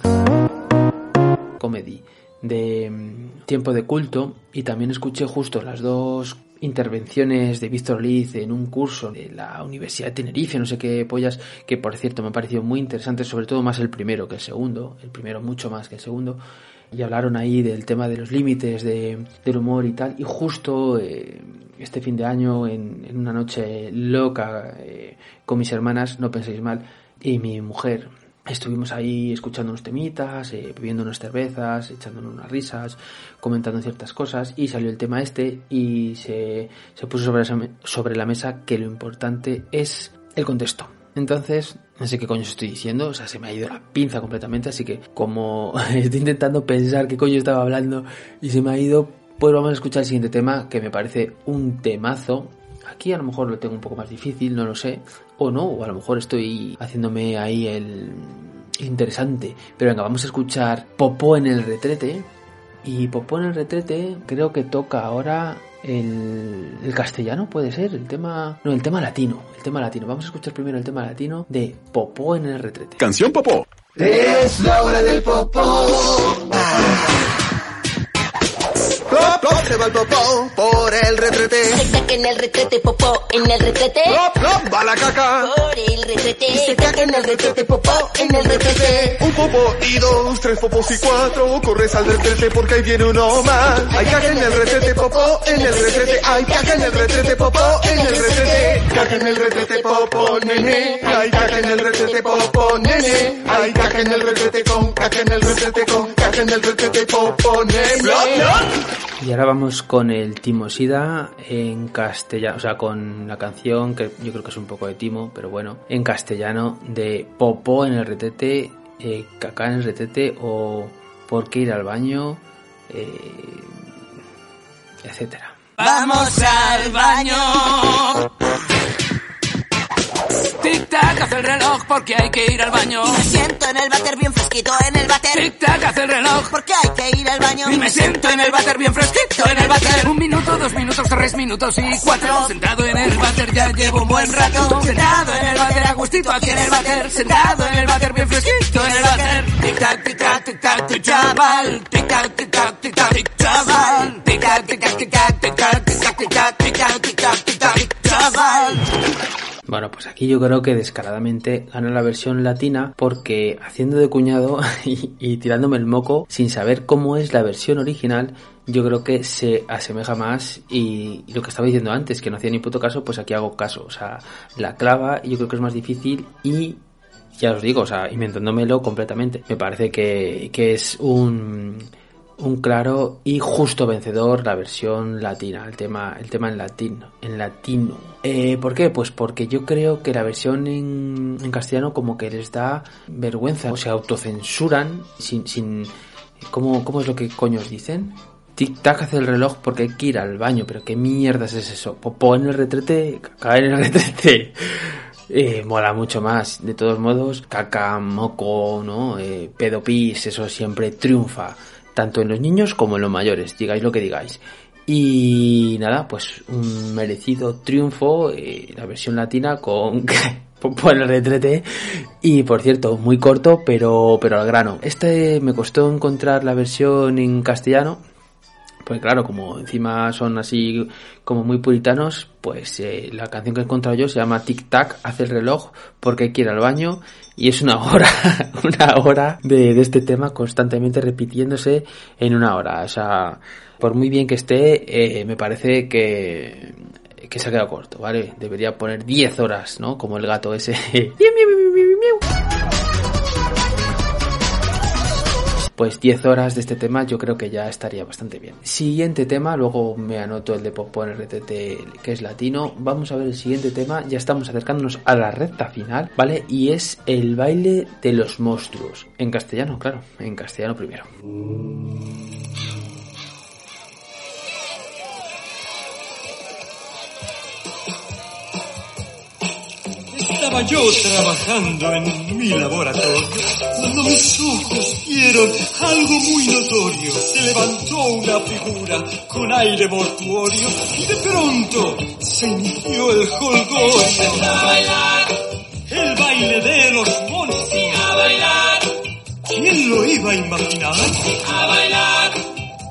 Comedy de mm, Tiempo de Culto. Y también escuché justo las dos intervenciones de Víctor Liz en un curso de la Universidad de Tenerife, no sé qué pollas, que por cierto me ha parecido muy interesante, sobre todo más el primero que el segundo, el primero mucho más que el segundo, y hablaron ahí del tema de los límites de, del humor y tal, y justo eh, este fin de año, en, en una noche loca eh, con mis hermanas, no penséis mal, y mi mujer, Estuvimos ahí escuchando unos temitas, eh, bebiendo unas cervezas, echándonos unas risas, comentando ciertas cosas y salió el tema este y se, se puso sobre, sobre la mesa que lo importante es el contexto. Entonces, no sé qué coño estoy diciendo, o sea, se me ha ido la pinza completamente, así que como estoy intentando pensar qué coño estaba hablando y se me ha ido, pues vamos a escuchar el siguiente tema que me parece un temazo. Aquí a lo mejor lo tengo un poco más difícil, no lo sé, o no, o a lo mejor estoy haciéndome ahí el interesante. Pero venga, vamos a escuchar Popó en el retrete. Y Popó en el retrete creo que toca ahora el, el, castellano, puede ser, el tema... No, el tema latino, el tema latino. Vamos a escuchar primero el tema latino de Popó en el retrete. Canción Popó. Es la hora del popó. Plop, se va el popó por el retrete. Tic-tac en el retrete, popó en el retrete. Plop, plop, va la caca. Por el retrete. Tic-tac en el retrete, popó en el retrete. Un popó y dos, tres popos y cuatro. Corres al retrete porque ahí viene uno más. Hay caca en el retrete, popó en el retrete. Hay caca en el retrete, popó en el retrete. Caca en el retrete, popó, nene. Hay caca en el retrete, popó, nene. Hay caca en el retrete con, caca en el retrete con, caca en el retrete, popó, nene. Y ahora vamos con el Timo Sida en castellano, o sea, con la canción que yo creo que es un poco de Timo, pero bueno, en castellano de Popó en el retete, eh, Cacá en el retete o Por qué ir al baño, eh, etcétera. Vamos al baño. Tic-tac, hace el reloj porque hay que ir al baño. Y me siento en el váter bien fresquito en el váter. Tic-tac, hace el reloj porque hay que ir al baño. Y me siento en el váter bien fresquito en el váter. Un minuto, dos minutos, tres minutos y cuatro. Sentado en el váter ya llevo un buen rato. Sentado en el váter, a gustito aquí en el váter. Sentado en el váter bien fresquito en el váter. Tic-tac, tic-tac, tic-tac, tic chaval. Tic-tac, tic-tac, tic-tac, tic chaval. Tic-tac, tic-tac, tic-tac, tic-tac, tic-tac, tic-tac, tic-tac, tic-tac, tic chaval. Bueno, pues aquí yo creo que descaradamente gana la versión latina porque haciendo de cuñado y, tirándome el moco sin saber cómo es la versión original, yo creo que se asemeja más y, lo que estaba diciendo antes, que no hacía ni puto caso, pues aquí hago caso. O sea, la clava yo creo que es más difícil y ya os digo, o sea, inventándomelo completamente. Me parece que es un un claro y justo vencedor la versión latina, el tema, el tema en latino, en latino. Eh, ¿Por qué? Pues porque yo creo que la versión en, castellano como que les da vergüenza, o se autocensuran sin, sin, ¿cómo, cómo es lo que coños dicen? Tic tac hace el reloj porque hay que ir al baño, pero qué mierdas es eso. Popó en el retrete, caer en el retrete. Eh, mola mucho más. De todos modos, caca, moco, ¿no? Eh, pedo pis, eso siempre triunfa tanto en los niños como en los mayores, digáis lo que digáis. Y nada, pues un merecido triunfo, eh, la versión latina con por el retrete y por cierto muy corto pero pero al grano este me costó encontrar la versión en castellano pues claro como encima son así como muy puritanos pues eh, la canción que he encontrado yo se llama Tic Tac hace el reloj porque quiere al baño y es una hora, una hora de, de, este tema constantemente repitiéndose en una hora. O sea, por muy bien que esté, eh, me parece que, que se ha quedado corto, ¿vale? Debería poner 10 horas, ¿no? Como el gato ese. pues 10 horas de este tema yo creo que ya estaría bastante bien. Siguiente tema, luego me anoto el de el RTT que es latino. Vamos a ver el siguiente tema, ya estamos acercándonos a la recta final, ¿vale? Y es el baile de los monstruos. En castellano, claro, en castellano primero. Estaba yo trabajando en mi laboratorio cuando mis ojos vieron algo muy notorio. Se levantó una figura con aire mortuorio y de pronto se inició el bailar, El baile de los monstruos. a bailar, ¿Quién lo iba a imaginar? a bailar,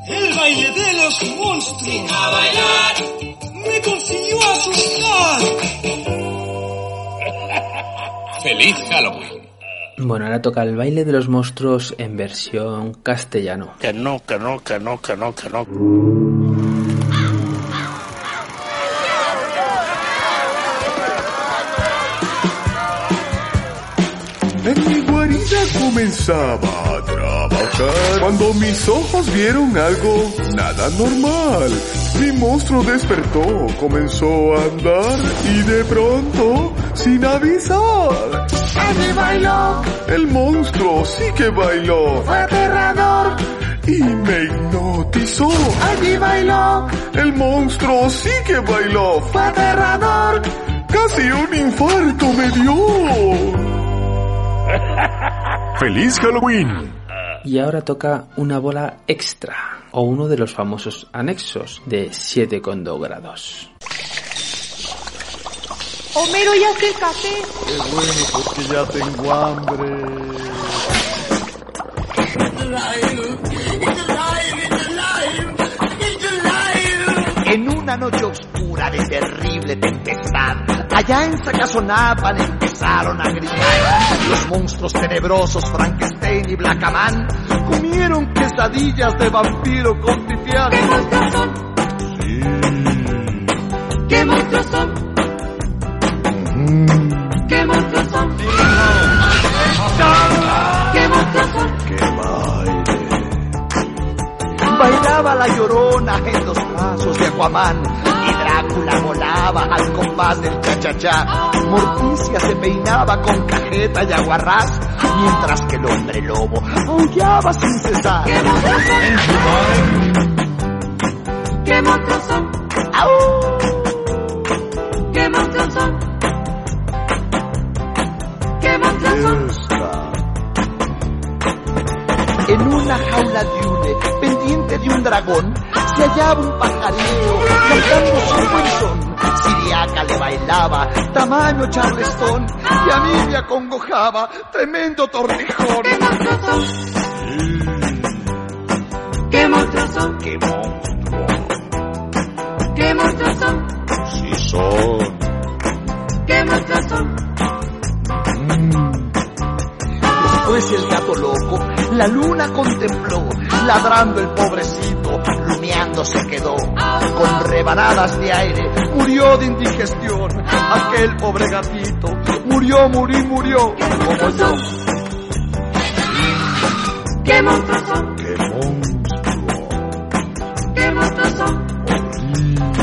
El baile de los monstruos a bailar. me consiguió asustar. ¡Feliz Halloween! Bueno, ahora toca el baile de los monstruos en versión castellano. Que no, que no, que no, que no, que no. Comenzaba a trabajar cuando mis ojos vieron algo nada normal. Mi monstruo despertó, comenzó a andar y de pronto, sin avisar, Allí bailó, el monstruo sí que bailó fue aterrador. y me hipnotizó. Allí bailó, El monstruo sí que bailó, fue aterrador. casi un infarto me dio. ¡Feliz Halloween! Y ahora toca una bola extra, o uno de los famosos anexos de 7,2 grados. Homero ya hace el café. Qué bueno, porque ya tengo hambre. En una noche oscura de terrible tempestad, allá en Sacazonapan empezaron a gritar. Los monstruos tenebrosos Frankenstein y Blackaman comieron quesadillas de vampiro con pipián. ¿Qué monstruos son? ¿Qué monstruos son? ¿Qué monstruos son? ¿Qué monstruos son? Bailaba la llorona en los brazos de Aquaman y Drácula volaba al compás del cha-cha-cha. Morticia se peinaba con cajeta y aguarrás, mientras que el hombre lobo aullaba sin cesar. ¿Qué monstruos? ¿Qué monstruos son? ¿Qué monstruos son? ¿Qué monstruos son? En una jaula de hule, pendiente de un dragón, se hallaba un pajarillo cantando su buen son. Siriaca le bailaba, tamaño charlestón, y a mí me acongojaba, tremendo tortijón. ¿Qué monstruos son? ¿Qué monstruos son? ¡Qué monstruo! ¿Qué monstruos son? Sí son. ¿Qué monstruos son? Después el gato loco, la luna contempló, ladrando el pobrecito, lumeando se quedó. Con rebanadas de aire, murió de indigestión. Aquel pobre gatito, murió, murió, murió, como yo. ¿Qué monstruos son? ¡Qué monstruo! ¿Qué?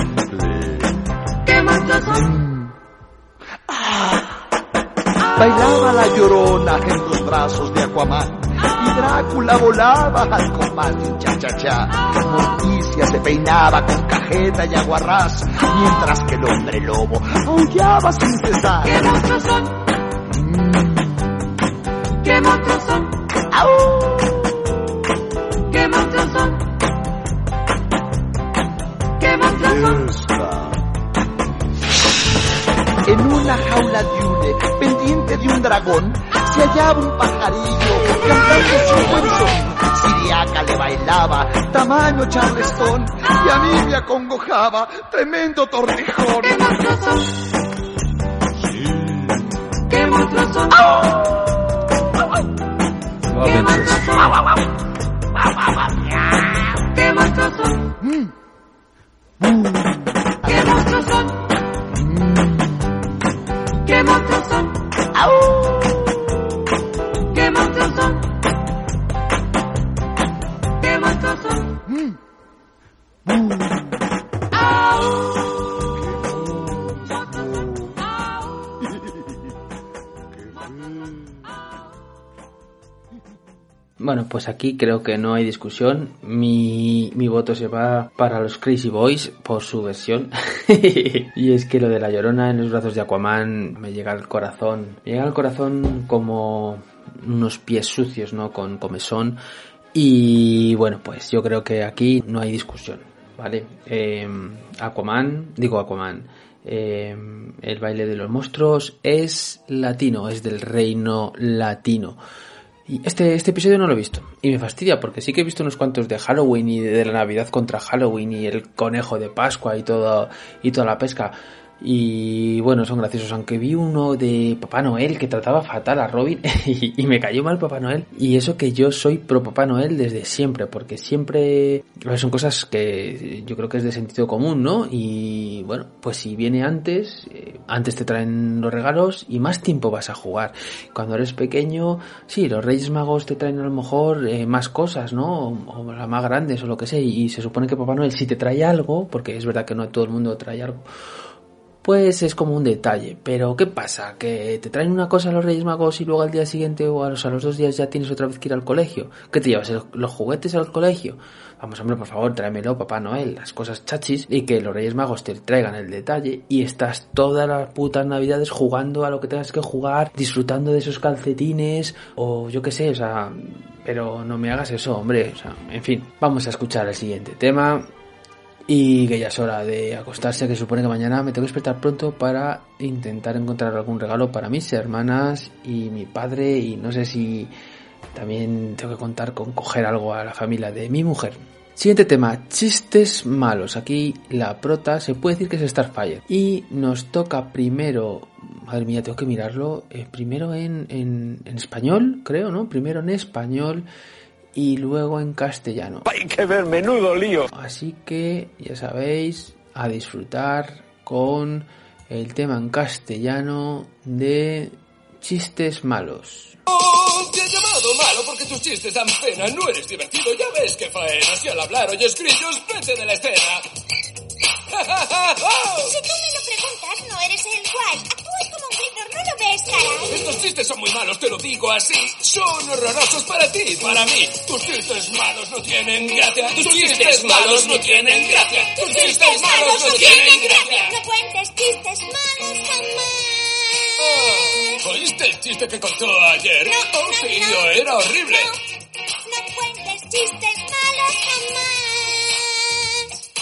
Horrible. ¿Qué monstruos son? Bailaba la llorona en los brazos de Aquaman. Y Drácula volaba al un cha-cha-cha. Morticia se peinaba con cajeta y aguarrás, mientras que el hombre lobo aullaba sin cesar. ¿Qué monstruos son? ¿Qué monstruos son? ¿Qué monstruos son? ¿Qué monstruos son? Esta. En una jaula de pendiente de un dragón, se hallaba un pajarillo cantando su buen son. Siriaca le bailaba, tamaño charlestón, y a mí me acongojaba, tremendo tortijón. ¿Qué monstruos son? ¿Qué monstruos son? ¿Qué monstruos son? ¿Qué monstruos son? ¿Qué ¿Qué monstruos son? ¿Qué Bueno, pues aquí creo que no hay discusión. Mi, mi voto se va para los Crazy Boys por su versión. y es que lo de la llorona en los brazos de Aquaman me llega al corazón. Me llega al corazón como unos pies sucios, ¿no? Con comezón. Y bueno, pues yo creo que aquí no hay discusión, ¿vale? Eh, Aquaman, digo Aquaman, eh, el baile de los monstruos es latino, es del reino latino. Y este, este episodio no lo he visto. Y me fastidia porque sí que he visto unos cuantos de Halloween y de la Navidad contra Halloween y el conejo de Pascua y todo, y toda la pesca. Y bueno, son graciosos, aunque vi uno de Papá Noel que trataba fatal a Robin y, y me cayó mal Papá Noel. Y eso que yo soy pro Papá Noel desde siempre, porque siempre son cosas que yo creo que es de sentido común, ¿no? Y bueno, pues si viene antes, eh, antes te traen los regalos y más tiempo vas a jugar. Cuando eres pequeño, sí, los Reyes Magos te traen a lo mejor eh, más cosas, ¿no? O, o las más grandes o lo que sea. Y se supone que Papá Noel si te trae algo, porque es verdad que no todo el mundo trae algo, pues es como un detalle. Pero ¿qué pasa? ¿Que te traen una cosa a los Reyes Magos y luego al día siguiente o a los, a los dos días ya tienes otra vez que ir al colegio? ¿Qué te llevas? ¿El- ¿Los juguetes al colegio? Vamos, hombre, por favor, tráemelo, Papá Noel, las cosas chachis y que los Reyes Magos te traigan el detalle y estás todas las putas navidades jugando a lo que tengas que jugar, disfrutando de esos calcetines o yo qué sé, o sea, pero no me hagas eso, hombre, o sea, en fin, vamos a escuchar el siguiente tema y que ya es hora de acostarse, que supone que mañana me tengo que despertar pronto para intentar encontrar algún regalo para mis hermanas y mi padre y no sé si también tengo que contar con coger algo a la familia de mi mujer. Siguiente tema, chistes malos. Aquí la prota se puede decir que es Starfire. Y nos toca primero, madre mía, tengo que mirarlo, eh, primero en, en, en español, creo, ¿no? Primero en español y luego en castellano. Hay que ver, menudo lío. Así que ya sabéis, a disfrutar con el tema en castellano de chistes malos. Oh, te he llamado malo porque tus chistes dan pena. No eres divertido, ya ves que faena. Si al hablar oyes grillos, vete de la escena. Si tú me lo preguntas, no eres el guay. Estos chistes son muy malos, te lo digo así. Son horrorosos para ti, para mí. Tus chistes malos no tienen gracia. Tus chistes malos no tienen gracia. Tus chistes malos no tienen gracia. No cuentes chistes malos jamás. Ah, ¿Oíste el chiste que contó ayer? No, oh, no, sí, no. no, era horrible. No cuentes chistes malos jamás.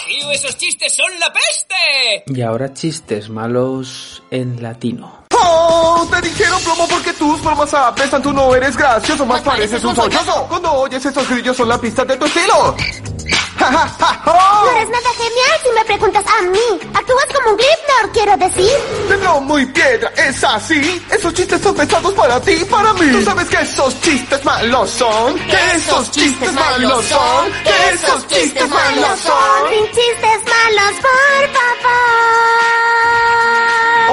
Tío, esos chistes son la peste. Y ahora chistes malos en latino. ¡Oh! Te dijeron plomo porque tus bromas apestan. Tú no eres gracioso, más pareces un sollozo. Cuando oyes esos grillos son la pista de tu estilo. ¡Ja, ja, ja! No eres nada genial si me preguntas a mí. Actúas como un Gryffindor, quiero decir. De plomo y piedra, ¿es así? Esos chistes son pesados para ti y para mí. Tú sabes que esos chistes malos son. Que esos chistes malos son. Que esos chistes malos son. Sin chistes malos, por favor.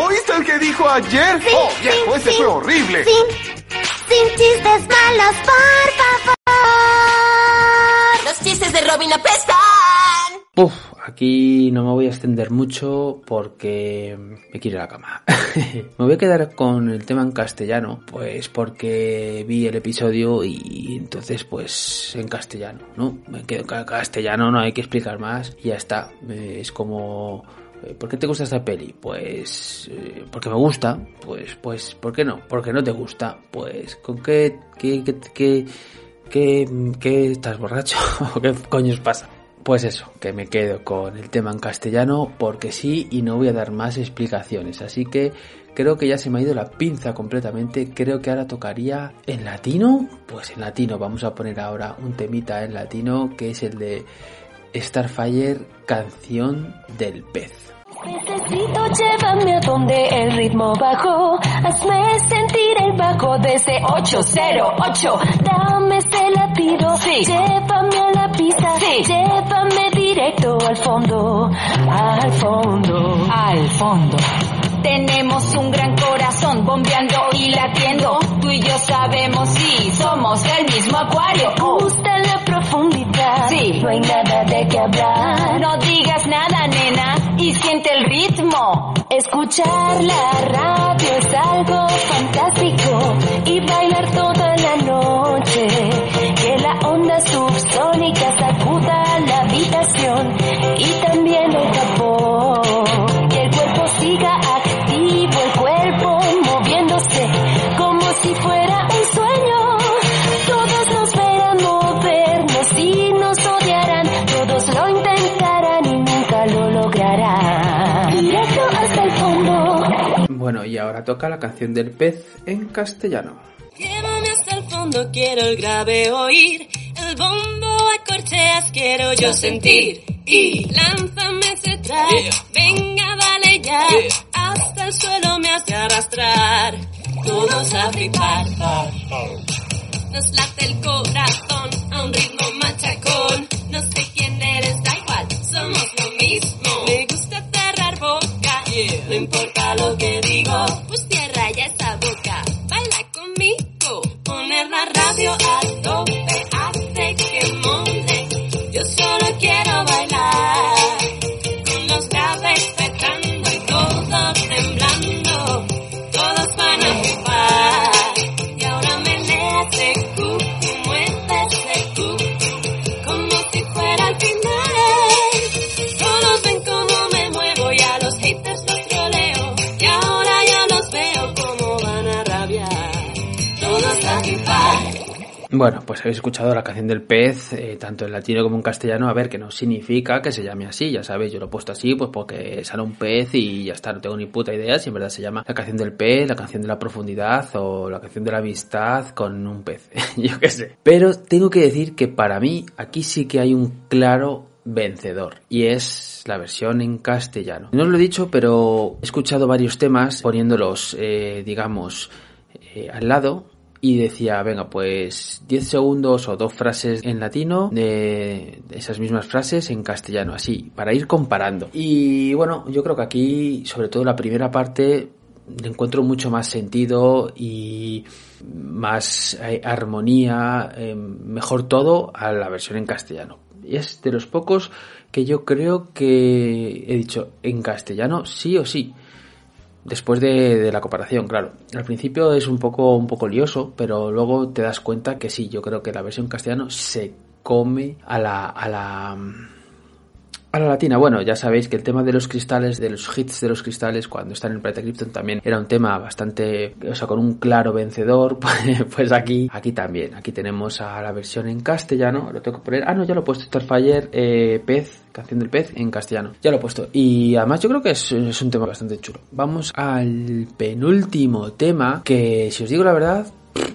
¿Oíste el que dijo ayer? Sí, oh, sí, viejo, ese sí. fue horrible. Sin, sin chistes malos, por favor. Los chistes de Robin apestan. Uf, aquí no me voy a extender mucho porque me quiero la cama. me voy a quedar con el tema en castellano, pues porque vi el episodio y entonces pues en castellano, ¿no? Me quedo en castellano, no hay que explicar más y ya está. Es como... eh, ¿Por qué te gusta esta peli? Pues eh, porque me gusta. Pues, pues, ¿por qué no? Porque no te gusta. Pues, ¿con qué, qué, qué, qué, qué, qué estás borracho? ¿O qué coño os pasa? Pues eso, que me quedo con el tema en castellano porque sí y no voy a dar más explicaciones. Así que creo que ya se me ha ido la pinza completamente. Creo que ahora tocaría en latino. Pues en latino vamos a poner ahora un temita en latino que es el de Starfire, canción del pez. Necesito llévame a donde el ritmo bajó. Hazme sentir el bajo desde 808. Dame ese latido. Llévame a la pista. Llévame directo al fondo. Al fondo. Al fondo. Tenemos un gran corazón bombeando y latiendo. Tú y yo sabemos si somos del mismo acuario. Gusta la profundidad. Sí. No hay nada de qué hablar. No digas nada, y siente el ritmo. Escuchar la radio es algo fantástico y bailar toda toca la canción del pez en castellano. Llévame hasta el fondo, quiero el grave oír. El bombo a corcheas quiero yo sentir. Y lánzame ese track. Venga, dale ella. Hasta el suelo me hace arrastrar. Todos a flipar. Nos late el corazón a un ritmo machacón. No sé quién eres, da igual, somos lo mismo. No importa lo que digo. Pues cierra ya esa boca, baila conmigo. Poner la radio a tope hace que mole. Yo solo quiero bailar. Bueno, pues habéis escuchado la canción del pez, eh, tanto en latino como en castellano. A ver, que no significa que se llame así, ya sabéis, yo lo he puesto así, pues porque sale un pez y ya está, no tengo ni puta idea si en verdad se llama la canción del pez, la canción de la profundidad o la canción de la amistad con un pez, yo qué sé. Pero tengo que decir que para mí aquí sí que hay un claro vencedor y es la versión en castellano. No os lo he dicho, pero he escuchado varios temas poniéndolos, eh, digamos, eh, al lado y decía, venga, pues 10 segundos o dos frases en latino de esas mismas frases en castellano, así, para ir comparando. Y bueno, yo creo que aquí, sobre todo la primera parte, encuentro mucho más sentido y más eh, armonía, eh, mejor todo a la versión en castellano. Y es de los pocos que yo creo que he dicho en castellano sí o sí después de, de, la comparación, claro. Al principio es un poco, un poco lioso, pero luego te das cuenta que sí, yo creo que la versión castellano se come a la, a la, a la latina. Bueno, ya sabéis que el tema de los cristales, de los hits de los cristales, cuando están en Planeta Krypton también era un tema bastante, o sea, con un claro vencedor. Pues aquí, aquí también. Aquí tenemos a la versión en castellano. Lo tengo que poner. Ah, no, ya lo he puesto. Starfire, eh, Pez, canción del pez en castellano. Ya lo he puesto. Y además yo creo que es, es, un tema bastante chulo. Vamos al penúltimo tema que, si os digo la verdad,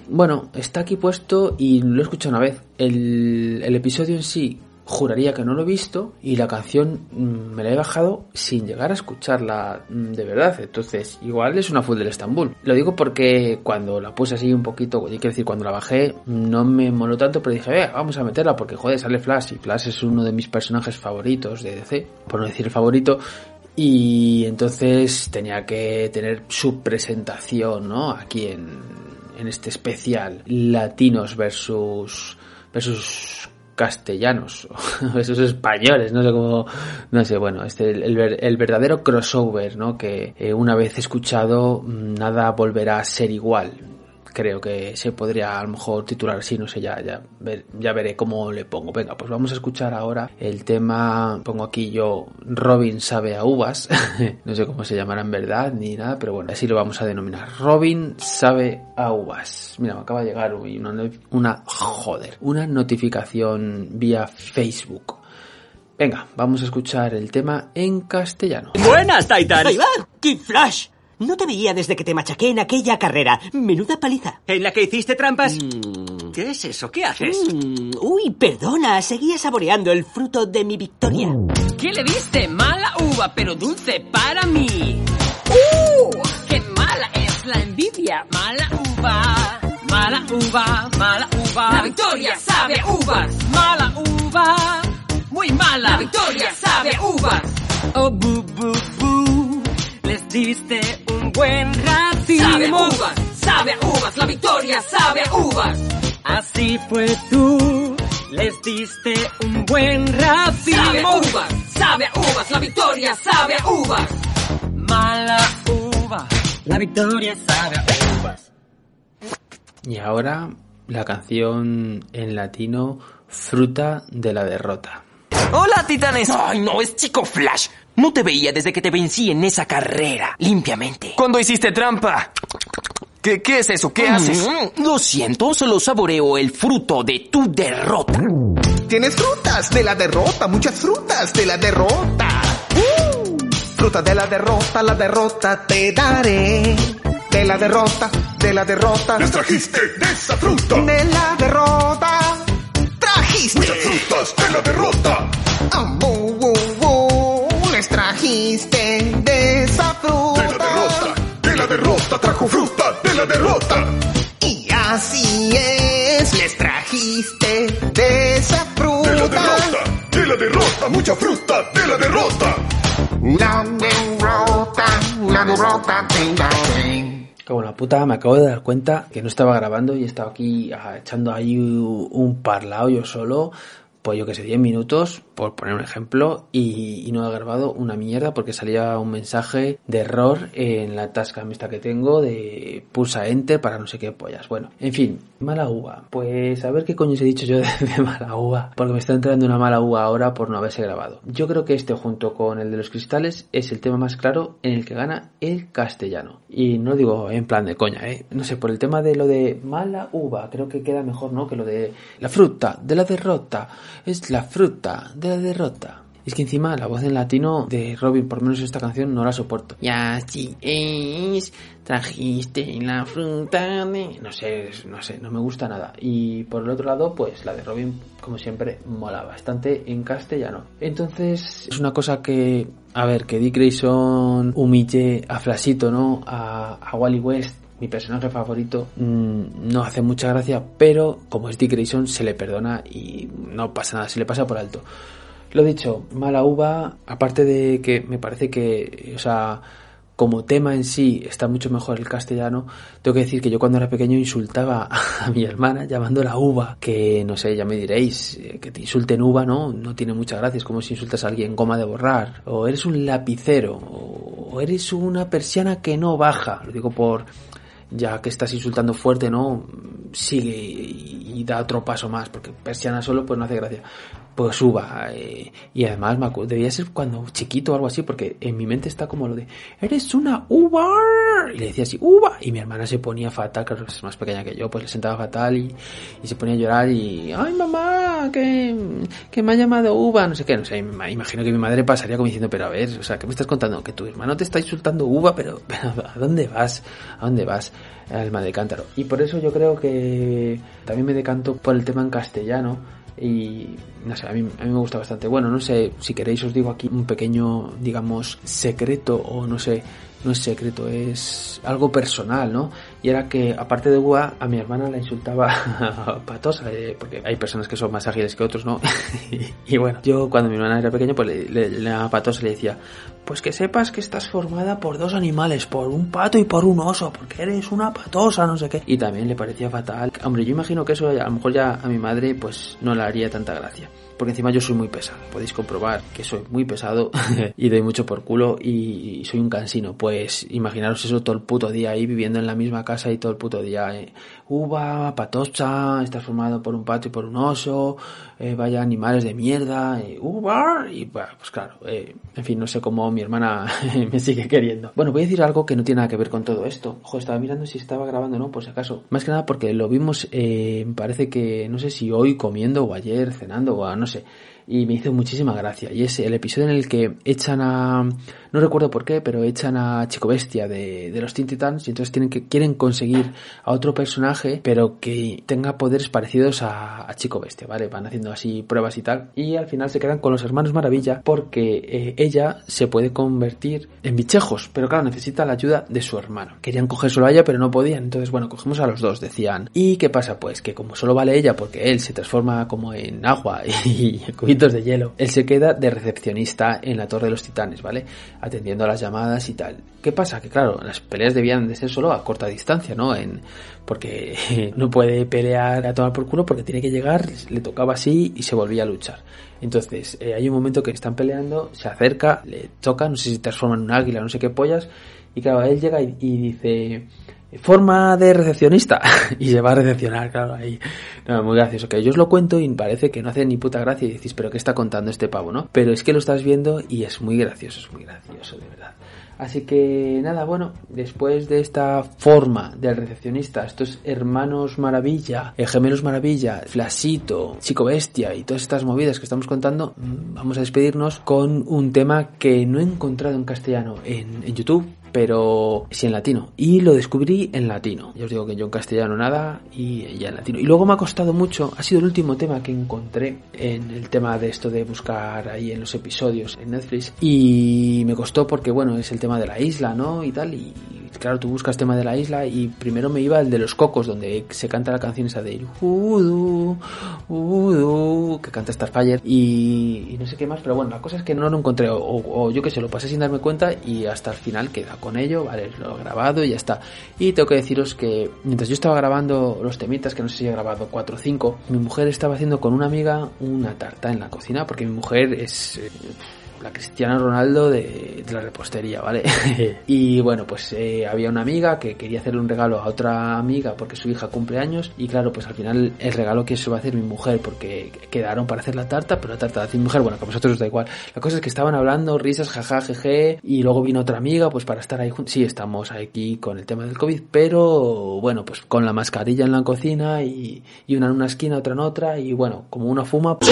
bueno, está aquí puesto y lo he escuchado una vez. El, el episodio en sí juraría que no lo he visto y la canción mmm, me la he bajado sin llegar a escucharla mmm, de verdad. Entonces, igual es una full del Estambul. Lo digo porque cuando la puse así un poquito, quiero decir, cuando la bajé, no me moló tanto, pero dije, eh, vamos a meterla porque joder, sale Flash y Flash es uno de mis personajes favoritos de DC, por no decir el favorito. Y entonces tenía que tener su presentación, ¿no? Aquí en, en este especial latinos versus versus castellanos, esos españoles, no sé cómo, no sé, bueno, este, el, el, verdadero crossover, ¿no? Que eh, una vez escuchado, nada volverá a ser igual. Creo que se podría a lo mejor titular así, no sé, ya, ya, ver, ya veré cómo le pongo. Venga, pues vamos a escuchar ahora el tema, pongo aquí yo, Robin sabe a uvas, no sé cómo se llamará en verdad ni nada, pero bueno, así lo vamos a denominar. Robin sabe a uvas. Mira, me acaba de llegar una, una joder, una notificación vía Facebook. Venga, vamos a escuchar el tema en castellano. Buenas, Titan. Ahí va, ¡Qué flash! No te veía desde que te machaqué en aquella carrera. Menuda paliza. ¿En la que hiciste trampas? Mm. ¿Qué es eso? ¿Qué haces? Mm. Uy, perdona. Seguía saboreando el fruto de mi victoria. ¿Qué le diste? Mala uva, pero dulce para mí. ¡Uh! ¡Qué mala es la envidia! Mala uva, mala uva, mala uva. La victoria sabe a uvas. Mala uva, muy mala. La victoria sabe a uvas. Oh, bu, bu, bu. Les diste un buen racimo. Sabe a uvas, sabe a uvas, la victoria sabe a uvas. Así fue tú, les diste un buen racimo. Sabe a uvas, sabe a uvas, la victoria sabe a uvas. Mala uva, la victoria sabe a uvas. Y ahora la canción en latino Fruta de la Derrota. Hola, titanes. Ay, no, es Chico Flash. No te veía desde que te vencí en esa carrera, limpiamente. ¿Cuándo hiciste trampa? ¿Qué, qué es eso? ¿Qué haces? Mm, lo siento, solo saboreo el fruto de tu derrota. Tienes frutas de la derrota, muchas frutas de la derrota. Uh, fruta de la derrota, la derrota te daré. De la derrota, de la derrota. Les trajiste de esa fruta. De la derrota. Trajiste. Muchas frutas de la derrota saliste de esa fruta. De la derrota, de la derrota trajo fruta, de la derrota. Y así es, les trajiste de esa fruta. De la derrota, de la derrota, mucha fruta, de la derrota. La derrota, la derrota te. Como la puta, me acabo de dar cuenta que no estaba grabando y estaba aquí echando ahí un parlao yo solo, pues yo que sé, 10 minutos, por poner un ejemplo, y, no he grabado una mierda porque salía un mensaje de error en la tasca esta que tengo de pulsa enter para no sé qué pollas. Bueno, en fin, mala uva. Pues a ver qué coño os he dicho yo de, mala uva, porque me está entrando una mala uva ahora por no haberse grabado. Yo creo que este junto con el de los cristales es el tema más claro en el que gana el castellano. Y no digo en plan de coña, ¿eh? No sé, por el tema de lo de mala uva, creo que queda mejor, ¿no? Que lo de la fruta, de la derrota, es la fruta, de la derrota. Es que encima la voz en latino de Robin, por menos esta canción, no la soporto. Y así es, trajiste la fruta de... No sé, no sé, no me gusta nada. Y por el otro lado, pues la de Robin, como siempre, mola bastante en castellano. Entonces, es una cosa que... A ver, que Dick Grayson humille a Flashito, ¿no? A, a Wally West mi personaje favorito mm, no hace mucha gracia, pero como es Dick Grayson se le perdona y no pasa nada, se le pasa por alto. Lo dicho, mala uva, aparte de que me parece que, o sea, como tema en sí está mucho mejor el castellano, tengo que decir que yo cuando era pequeño insultaba a mi hermana llamándola uva, que no sé, ya me diréis, eh, que te insulten uva, ¿no? No tiene mucha gracia, es como si insultas a alguien goma de borrar, o eres un lapicero, o eres una persiana que no baja, lo digo por ya que estás insultando fuerte, ¿no? Sigue y, y da otro paso más, porque persiana solo pues no hace gracia. Pues suba. eh, y además me acu- debía ser cuando chiquito o algo así, porque en mi mente está como lo de, eres una uva. Y le decía así, uva. Y mi hermana se ponía fatal, claro, es más pequeña que yo, pues le sentaba fatal y, se ponía a llorar y, ay mamá, que, que me ha llamado uva, no sé qué, no sé, imagino que mi madre pasaría como diciendo, pero a ver, o sea, ¿qué me estás contando? Que tu hermano te está insultando uva, pero, pero ¿a dónde vas? ¿A dónde vas? Alma de cántaro. Y por eso yo creo que también me decanto por el tema en castellano y no sé, a mí, a mí me gusta bastante. Bueno, no sé, si queréis os digo aquí un pequeño, digamos, secreto o no sé, no es secreto, es algo personal, ¿no? Y era que, aparte de Gua, a mi hermana la insultaba patosa, eh, porque hay personas que son más ágiles que otros, ¿no? y, bueno, yo cuando mi hermana era pequeña, pues le, le, llamaba patosa le decía, pues que sepas que estás formada por dos animales, por un pato y por un oso, porque eres una patosa, no sé qué. Y también le parecía fatal. Hombre, yo imagino que eso a lo mejor ya a mi madre, pues no le haría tanta gracia porque encima yo soy muy pesado. Podéis comprobar que soy muy pesado y doy mucho por culo y soy un cansino. Pues imaginaros eso todo el puto día ahí viviendo en la misma casa y todo el puto día. Eh, uva, patocha, estás formado por un pato y por un oso, eh, vaya animales de mierda, eh, uva, y pues claro, eh, en fin, no sé cómo mi hermana me sigue queriendo. Bueno, voy a decir algo que no tiene nada que ver con todo esto. Ojo, estaba mirando si estaba grabando o no, por si acaso. Más que nada porque lo vimos, eh, parece que, no sé si hoy comiendo o ayer cenando o no sé. Y me hizo muchísima gracia. Y es el episodio en el que echan a, no recuerdo por qué, pero echan a Chico Bestia de, de los Teen Titans y entonces tienen que, quieren conseguir a otro personaje, pero que tenga poderes parecidos a, Chico Bestia, ¿vale? Van haciendo así pruebas y tal. Y al final se quedan con los hermanos Maravilla porque eh, ella se puede convertir en bichejos, pero claro, necesita la ayuda de su hermano. Querían coger a ella, pero no podían. Entonces, bueno, cogemos a los dos, decían. ¿Y qué pasa? Pues que como solo vale ella, porque él se transforma como en agua y de hielo, él se queda de recepcionista en la Torre de los Titanes, ¿vale? Atendiendo a las llamadas y tal. ¿Qué pasa? Que claro, las peleas debían de ser solo a corta distancia, ¿no? En, porque no puede pelear a tomar por culo porque tiene que llegar, le tocaba así y se volvía a luchar. Entonces, eh, hay un momento que están peleando, se acerca, le toca, no sé si transforma en un águila, no sé qué pollas, y claro, él llega y dice, forma de recepcionista y se va a recepcionar, claro, ahí. No, muy gracioso. Que yo os lo cuento y parece que no hace ni puta gracia y decís, pero ¿qué está contando este pavo, no? Pero es que lo estás viendo y es muy gracioso, es muy gracioso, de verdad. Así que nada, bueno, después de esta forma del recepcionista, estos hermanos maravilla, eh, gemelos maravilla, Flasito, Chico Bestia y todas estas movidas que estamos contando, mm, vamos a despedirnos con un tema que no he encontrado en castellano en, en YouTube pero sí en latino. Y lo descubrí en latino. Ya os digo que yo en castellano nada y ella en latino. Y luego me ha costado mucho, ha sido el último tema que encontré en el tema de esto de buscar ahí en los episodios en Netflix. Y me costó porque, bueno, es el tema de la isla, ¿no? Y tal. Y claro, tú buscas tema de la isla y primero me iba el de los cocos, donde se canta la canción esa de Udu, Udu, que canta Starfire y, y no sé qué más, pero bueno, la cosa es que no lo encontré, o, yo que sé, lo pasé sin darme cuenta y hasta el final queda con ello, vale, lo he grabado y ya está. Y tengo que deciros que mientras yo estaba grabando los temitas, que no sé si he grabado 4 o 5, mi mujer estaba haciendo con una amiga una tarta en la cocina, porque mi mujer es... eh, la Cristiana Ronaldo de, de la repostería, ¿vale? y bueno, pues eh, había una amiga que quería hacerle un regalo a otra amiga porque su hija cumple años y claro, pues al final el regalo que se va a hacer mi mujer porque quedaron para hacer la tarta, pero la tarta de mi mujer, bueno, que a vosotros os da igual. La cosa es que estaban hablando, risas, jaja, jeje, y luego vino otra amiga pues para estar ahí juntos. Sí, estamos aquí con el tema del COVID, pero bueno, pues con la mascarilla en la cocina y, y una en una esquina, otra en otra y bueno, como una fuma, pues,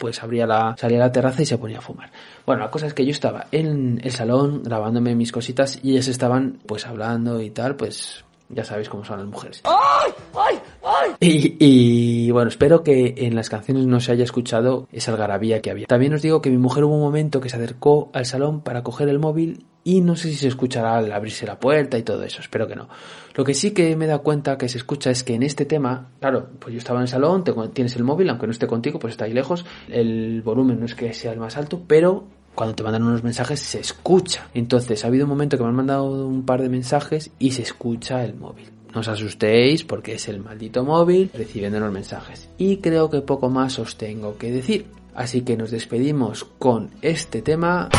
pues abría la, salía a la terraza y se ponía a fumar. Bueno, la cosa es que yo estaba en el salón grabándome mis cositas y ellas estaban pues hablando y tal, pues ya sabéis cómo son las mujeres. ¡Ay! ¡Ay! ¡Ay! Y, y, bueno, espero que en las canciones no se haya escuchado esa algarabía que había. También os digo que mi mujer hubo un momento que se acercó al salón para coger el móvil y no sé si se escuchará al abrirse la puerta y todo eso, espero que no. Lo que sí que me he dado cuenta que se escucha es que en este tema, claro, pues yo estaba en el salón, tienes el móvil, aunque no esté contigo, pues está ahí lejos, el volumen no es que sea el más alto, pero cuando te mandan unos mensajes se escucha. Entonces ha habido un momento que me han mandado un par de mensajes y se escucha el móvil. No os asustéis porque es el maldito móvil recibiendo los mensajes. Y creo que poco más os tengo que decir. Así que nos despedimos con este tema.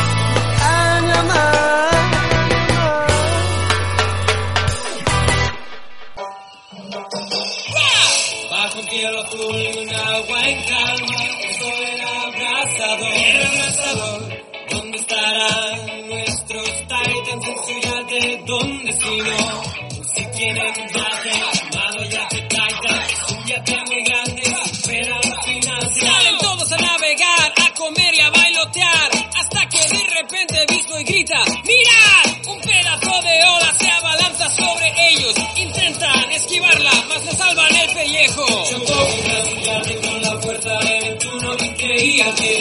Yate? ¿Dónde si un yate llamado yate titan, un yate muy grande, pero al final se Salen todos a navegar, a comer y a bailotear, hasta que de repente Bisco y grita, ¡Mirad! Un pedazo de ola se abalanza sobre ellos, intentan esquivarla, mas le salvan el pellejo. Chocó un yate con la fuerza de Neptuno y creía que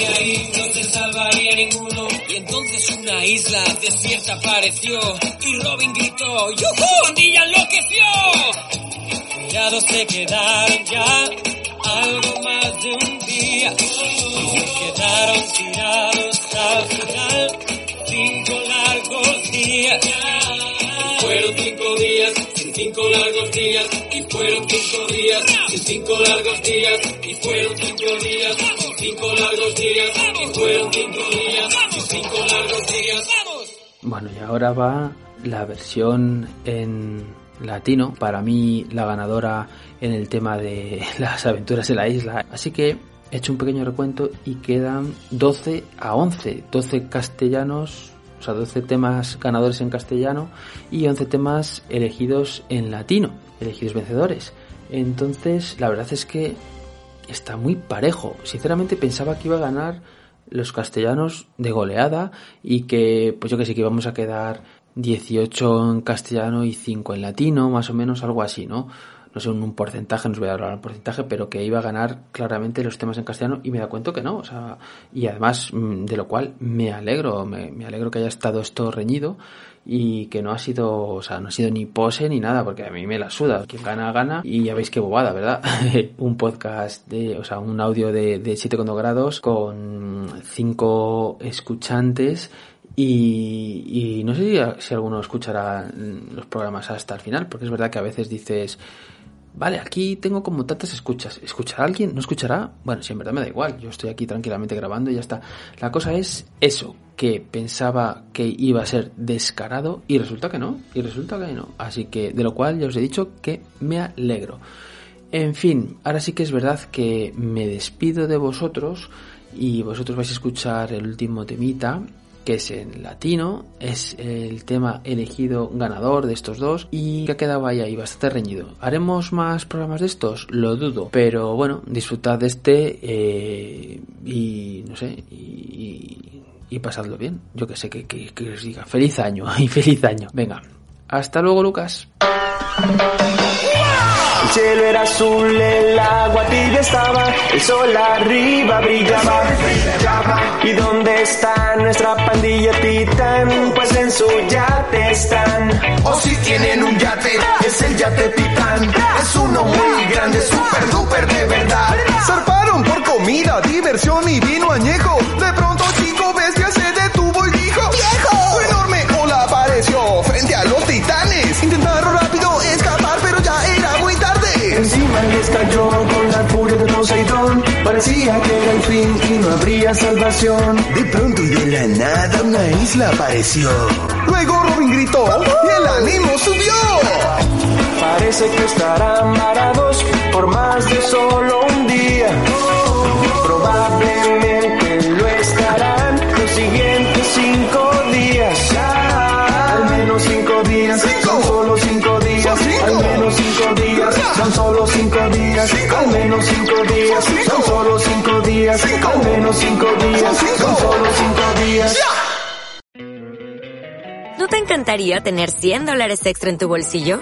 entonces una isla desierta apareció, y Robin gritó, ¡Yujú! ¡Pandilla enloqueció! Tirados se quedaron ya algo más de un día se quedaron tirados al final cinco largos días fueron cinco días sin cinco largos días y fueron cinco días sin cinco largos días y fueron cinco días sin cinco largos días y fueron cinco días sin cinco largos días Bueno, y ahora va la versión en latino. Para mí, la ganadora en el tema de las aventuras de la isla. Así que he hecho un pequeño recuento y quedan 12 a 11. 12 castellanos, o sea, 12 temas ganadores en castellano y 11 temas elegidos en latino, elegidos vencedores. Entonces, la verdad es que está muy parejo. Sinceramente pensaba que iba a ganar los castellanos de goleada y que, pues yo que sé, que íbamos a quedar 18 en castellano y 5 en latino, más o menos algo así, ¿no? No sé, un, un porcentaje, no os voy a dar el porcentaje, pero que iba a ganar claramente los temas en castellano y me da cuenta que no, o sea, y además mm, de lo cual me alegro, me, alegro que haya estado esto reñido y que no ha sido, o sea, no ha sido ni pose ni nada, porque a mí me la suda. Quien gana, gana. Y ya veis qué bobada, ¿verdad? un podcast de, o sea, un audio de, de 7,2 grados con 5 escuchantes. Y, y no sé si, si alguno escuchará los programas hasta el final, porque es verdad que a veces dices, vale, aquí tengo como tantas escuchas. ¿Escuchará alguien? ¿No escuchará? Bueno, si en verdad me da igual. Yo estoy aquí tranquilamente grabando y ya está. La cosa es eso, que pensaba que iba a ser descarado y resulta que no. Y resulta que no. Así que de lo cual ya os he dicho que me alegro. En fin, ahora sí que es verdad que me despido de vosotros y vosotros vais a escuchar el último temita que es en latino, es el tema elegido ganador de estos dos y que ha quedado ahí, ahí bastante reñido. ¿Haremos más programas de estos? Lo dudo, pero bueno, disfrutad de este eh, y no sé, y, y pasadlo bien. Yo que sé que, que, que os diga. Feliz año y feliz año. Venga. Hasta luego, Lucas. El cielo era azul, el agua tibia estaba, el sol arriba brillaba. ¿Y dónde está nuestra pandilla titán? Pues en su yate están. O si tienen un yate, es el yate titán. Es uno muy grande, super duper de verdad. Zarparon por comida, diversión y vino añejo. De pronto chico bestia se detuvo y dijo ¡Viejo! Su enorme ola apareció frente a los titanes. Intentaron rápido Encima les cayó con la furia de Poseidón. Parecía que era el fin y no habría salvación. De pronto y de la nada una isla apareció. Luego Robin gritó y el ánimo subió. Parece que estarán varados por más de solo un día. Probablemente son solo cinco días. Al menos cinco días, son solo cinco días. Al menos cinco días, son solo cinco días. ¿No te encantaría tener 100 dólares extra en tu bolsillo?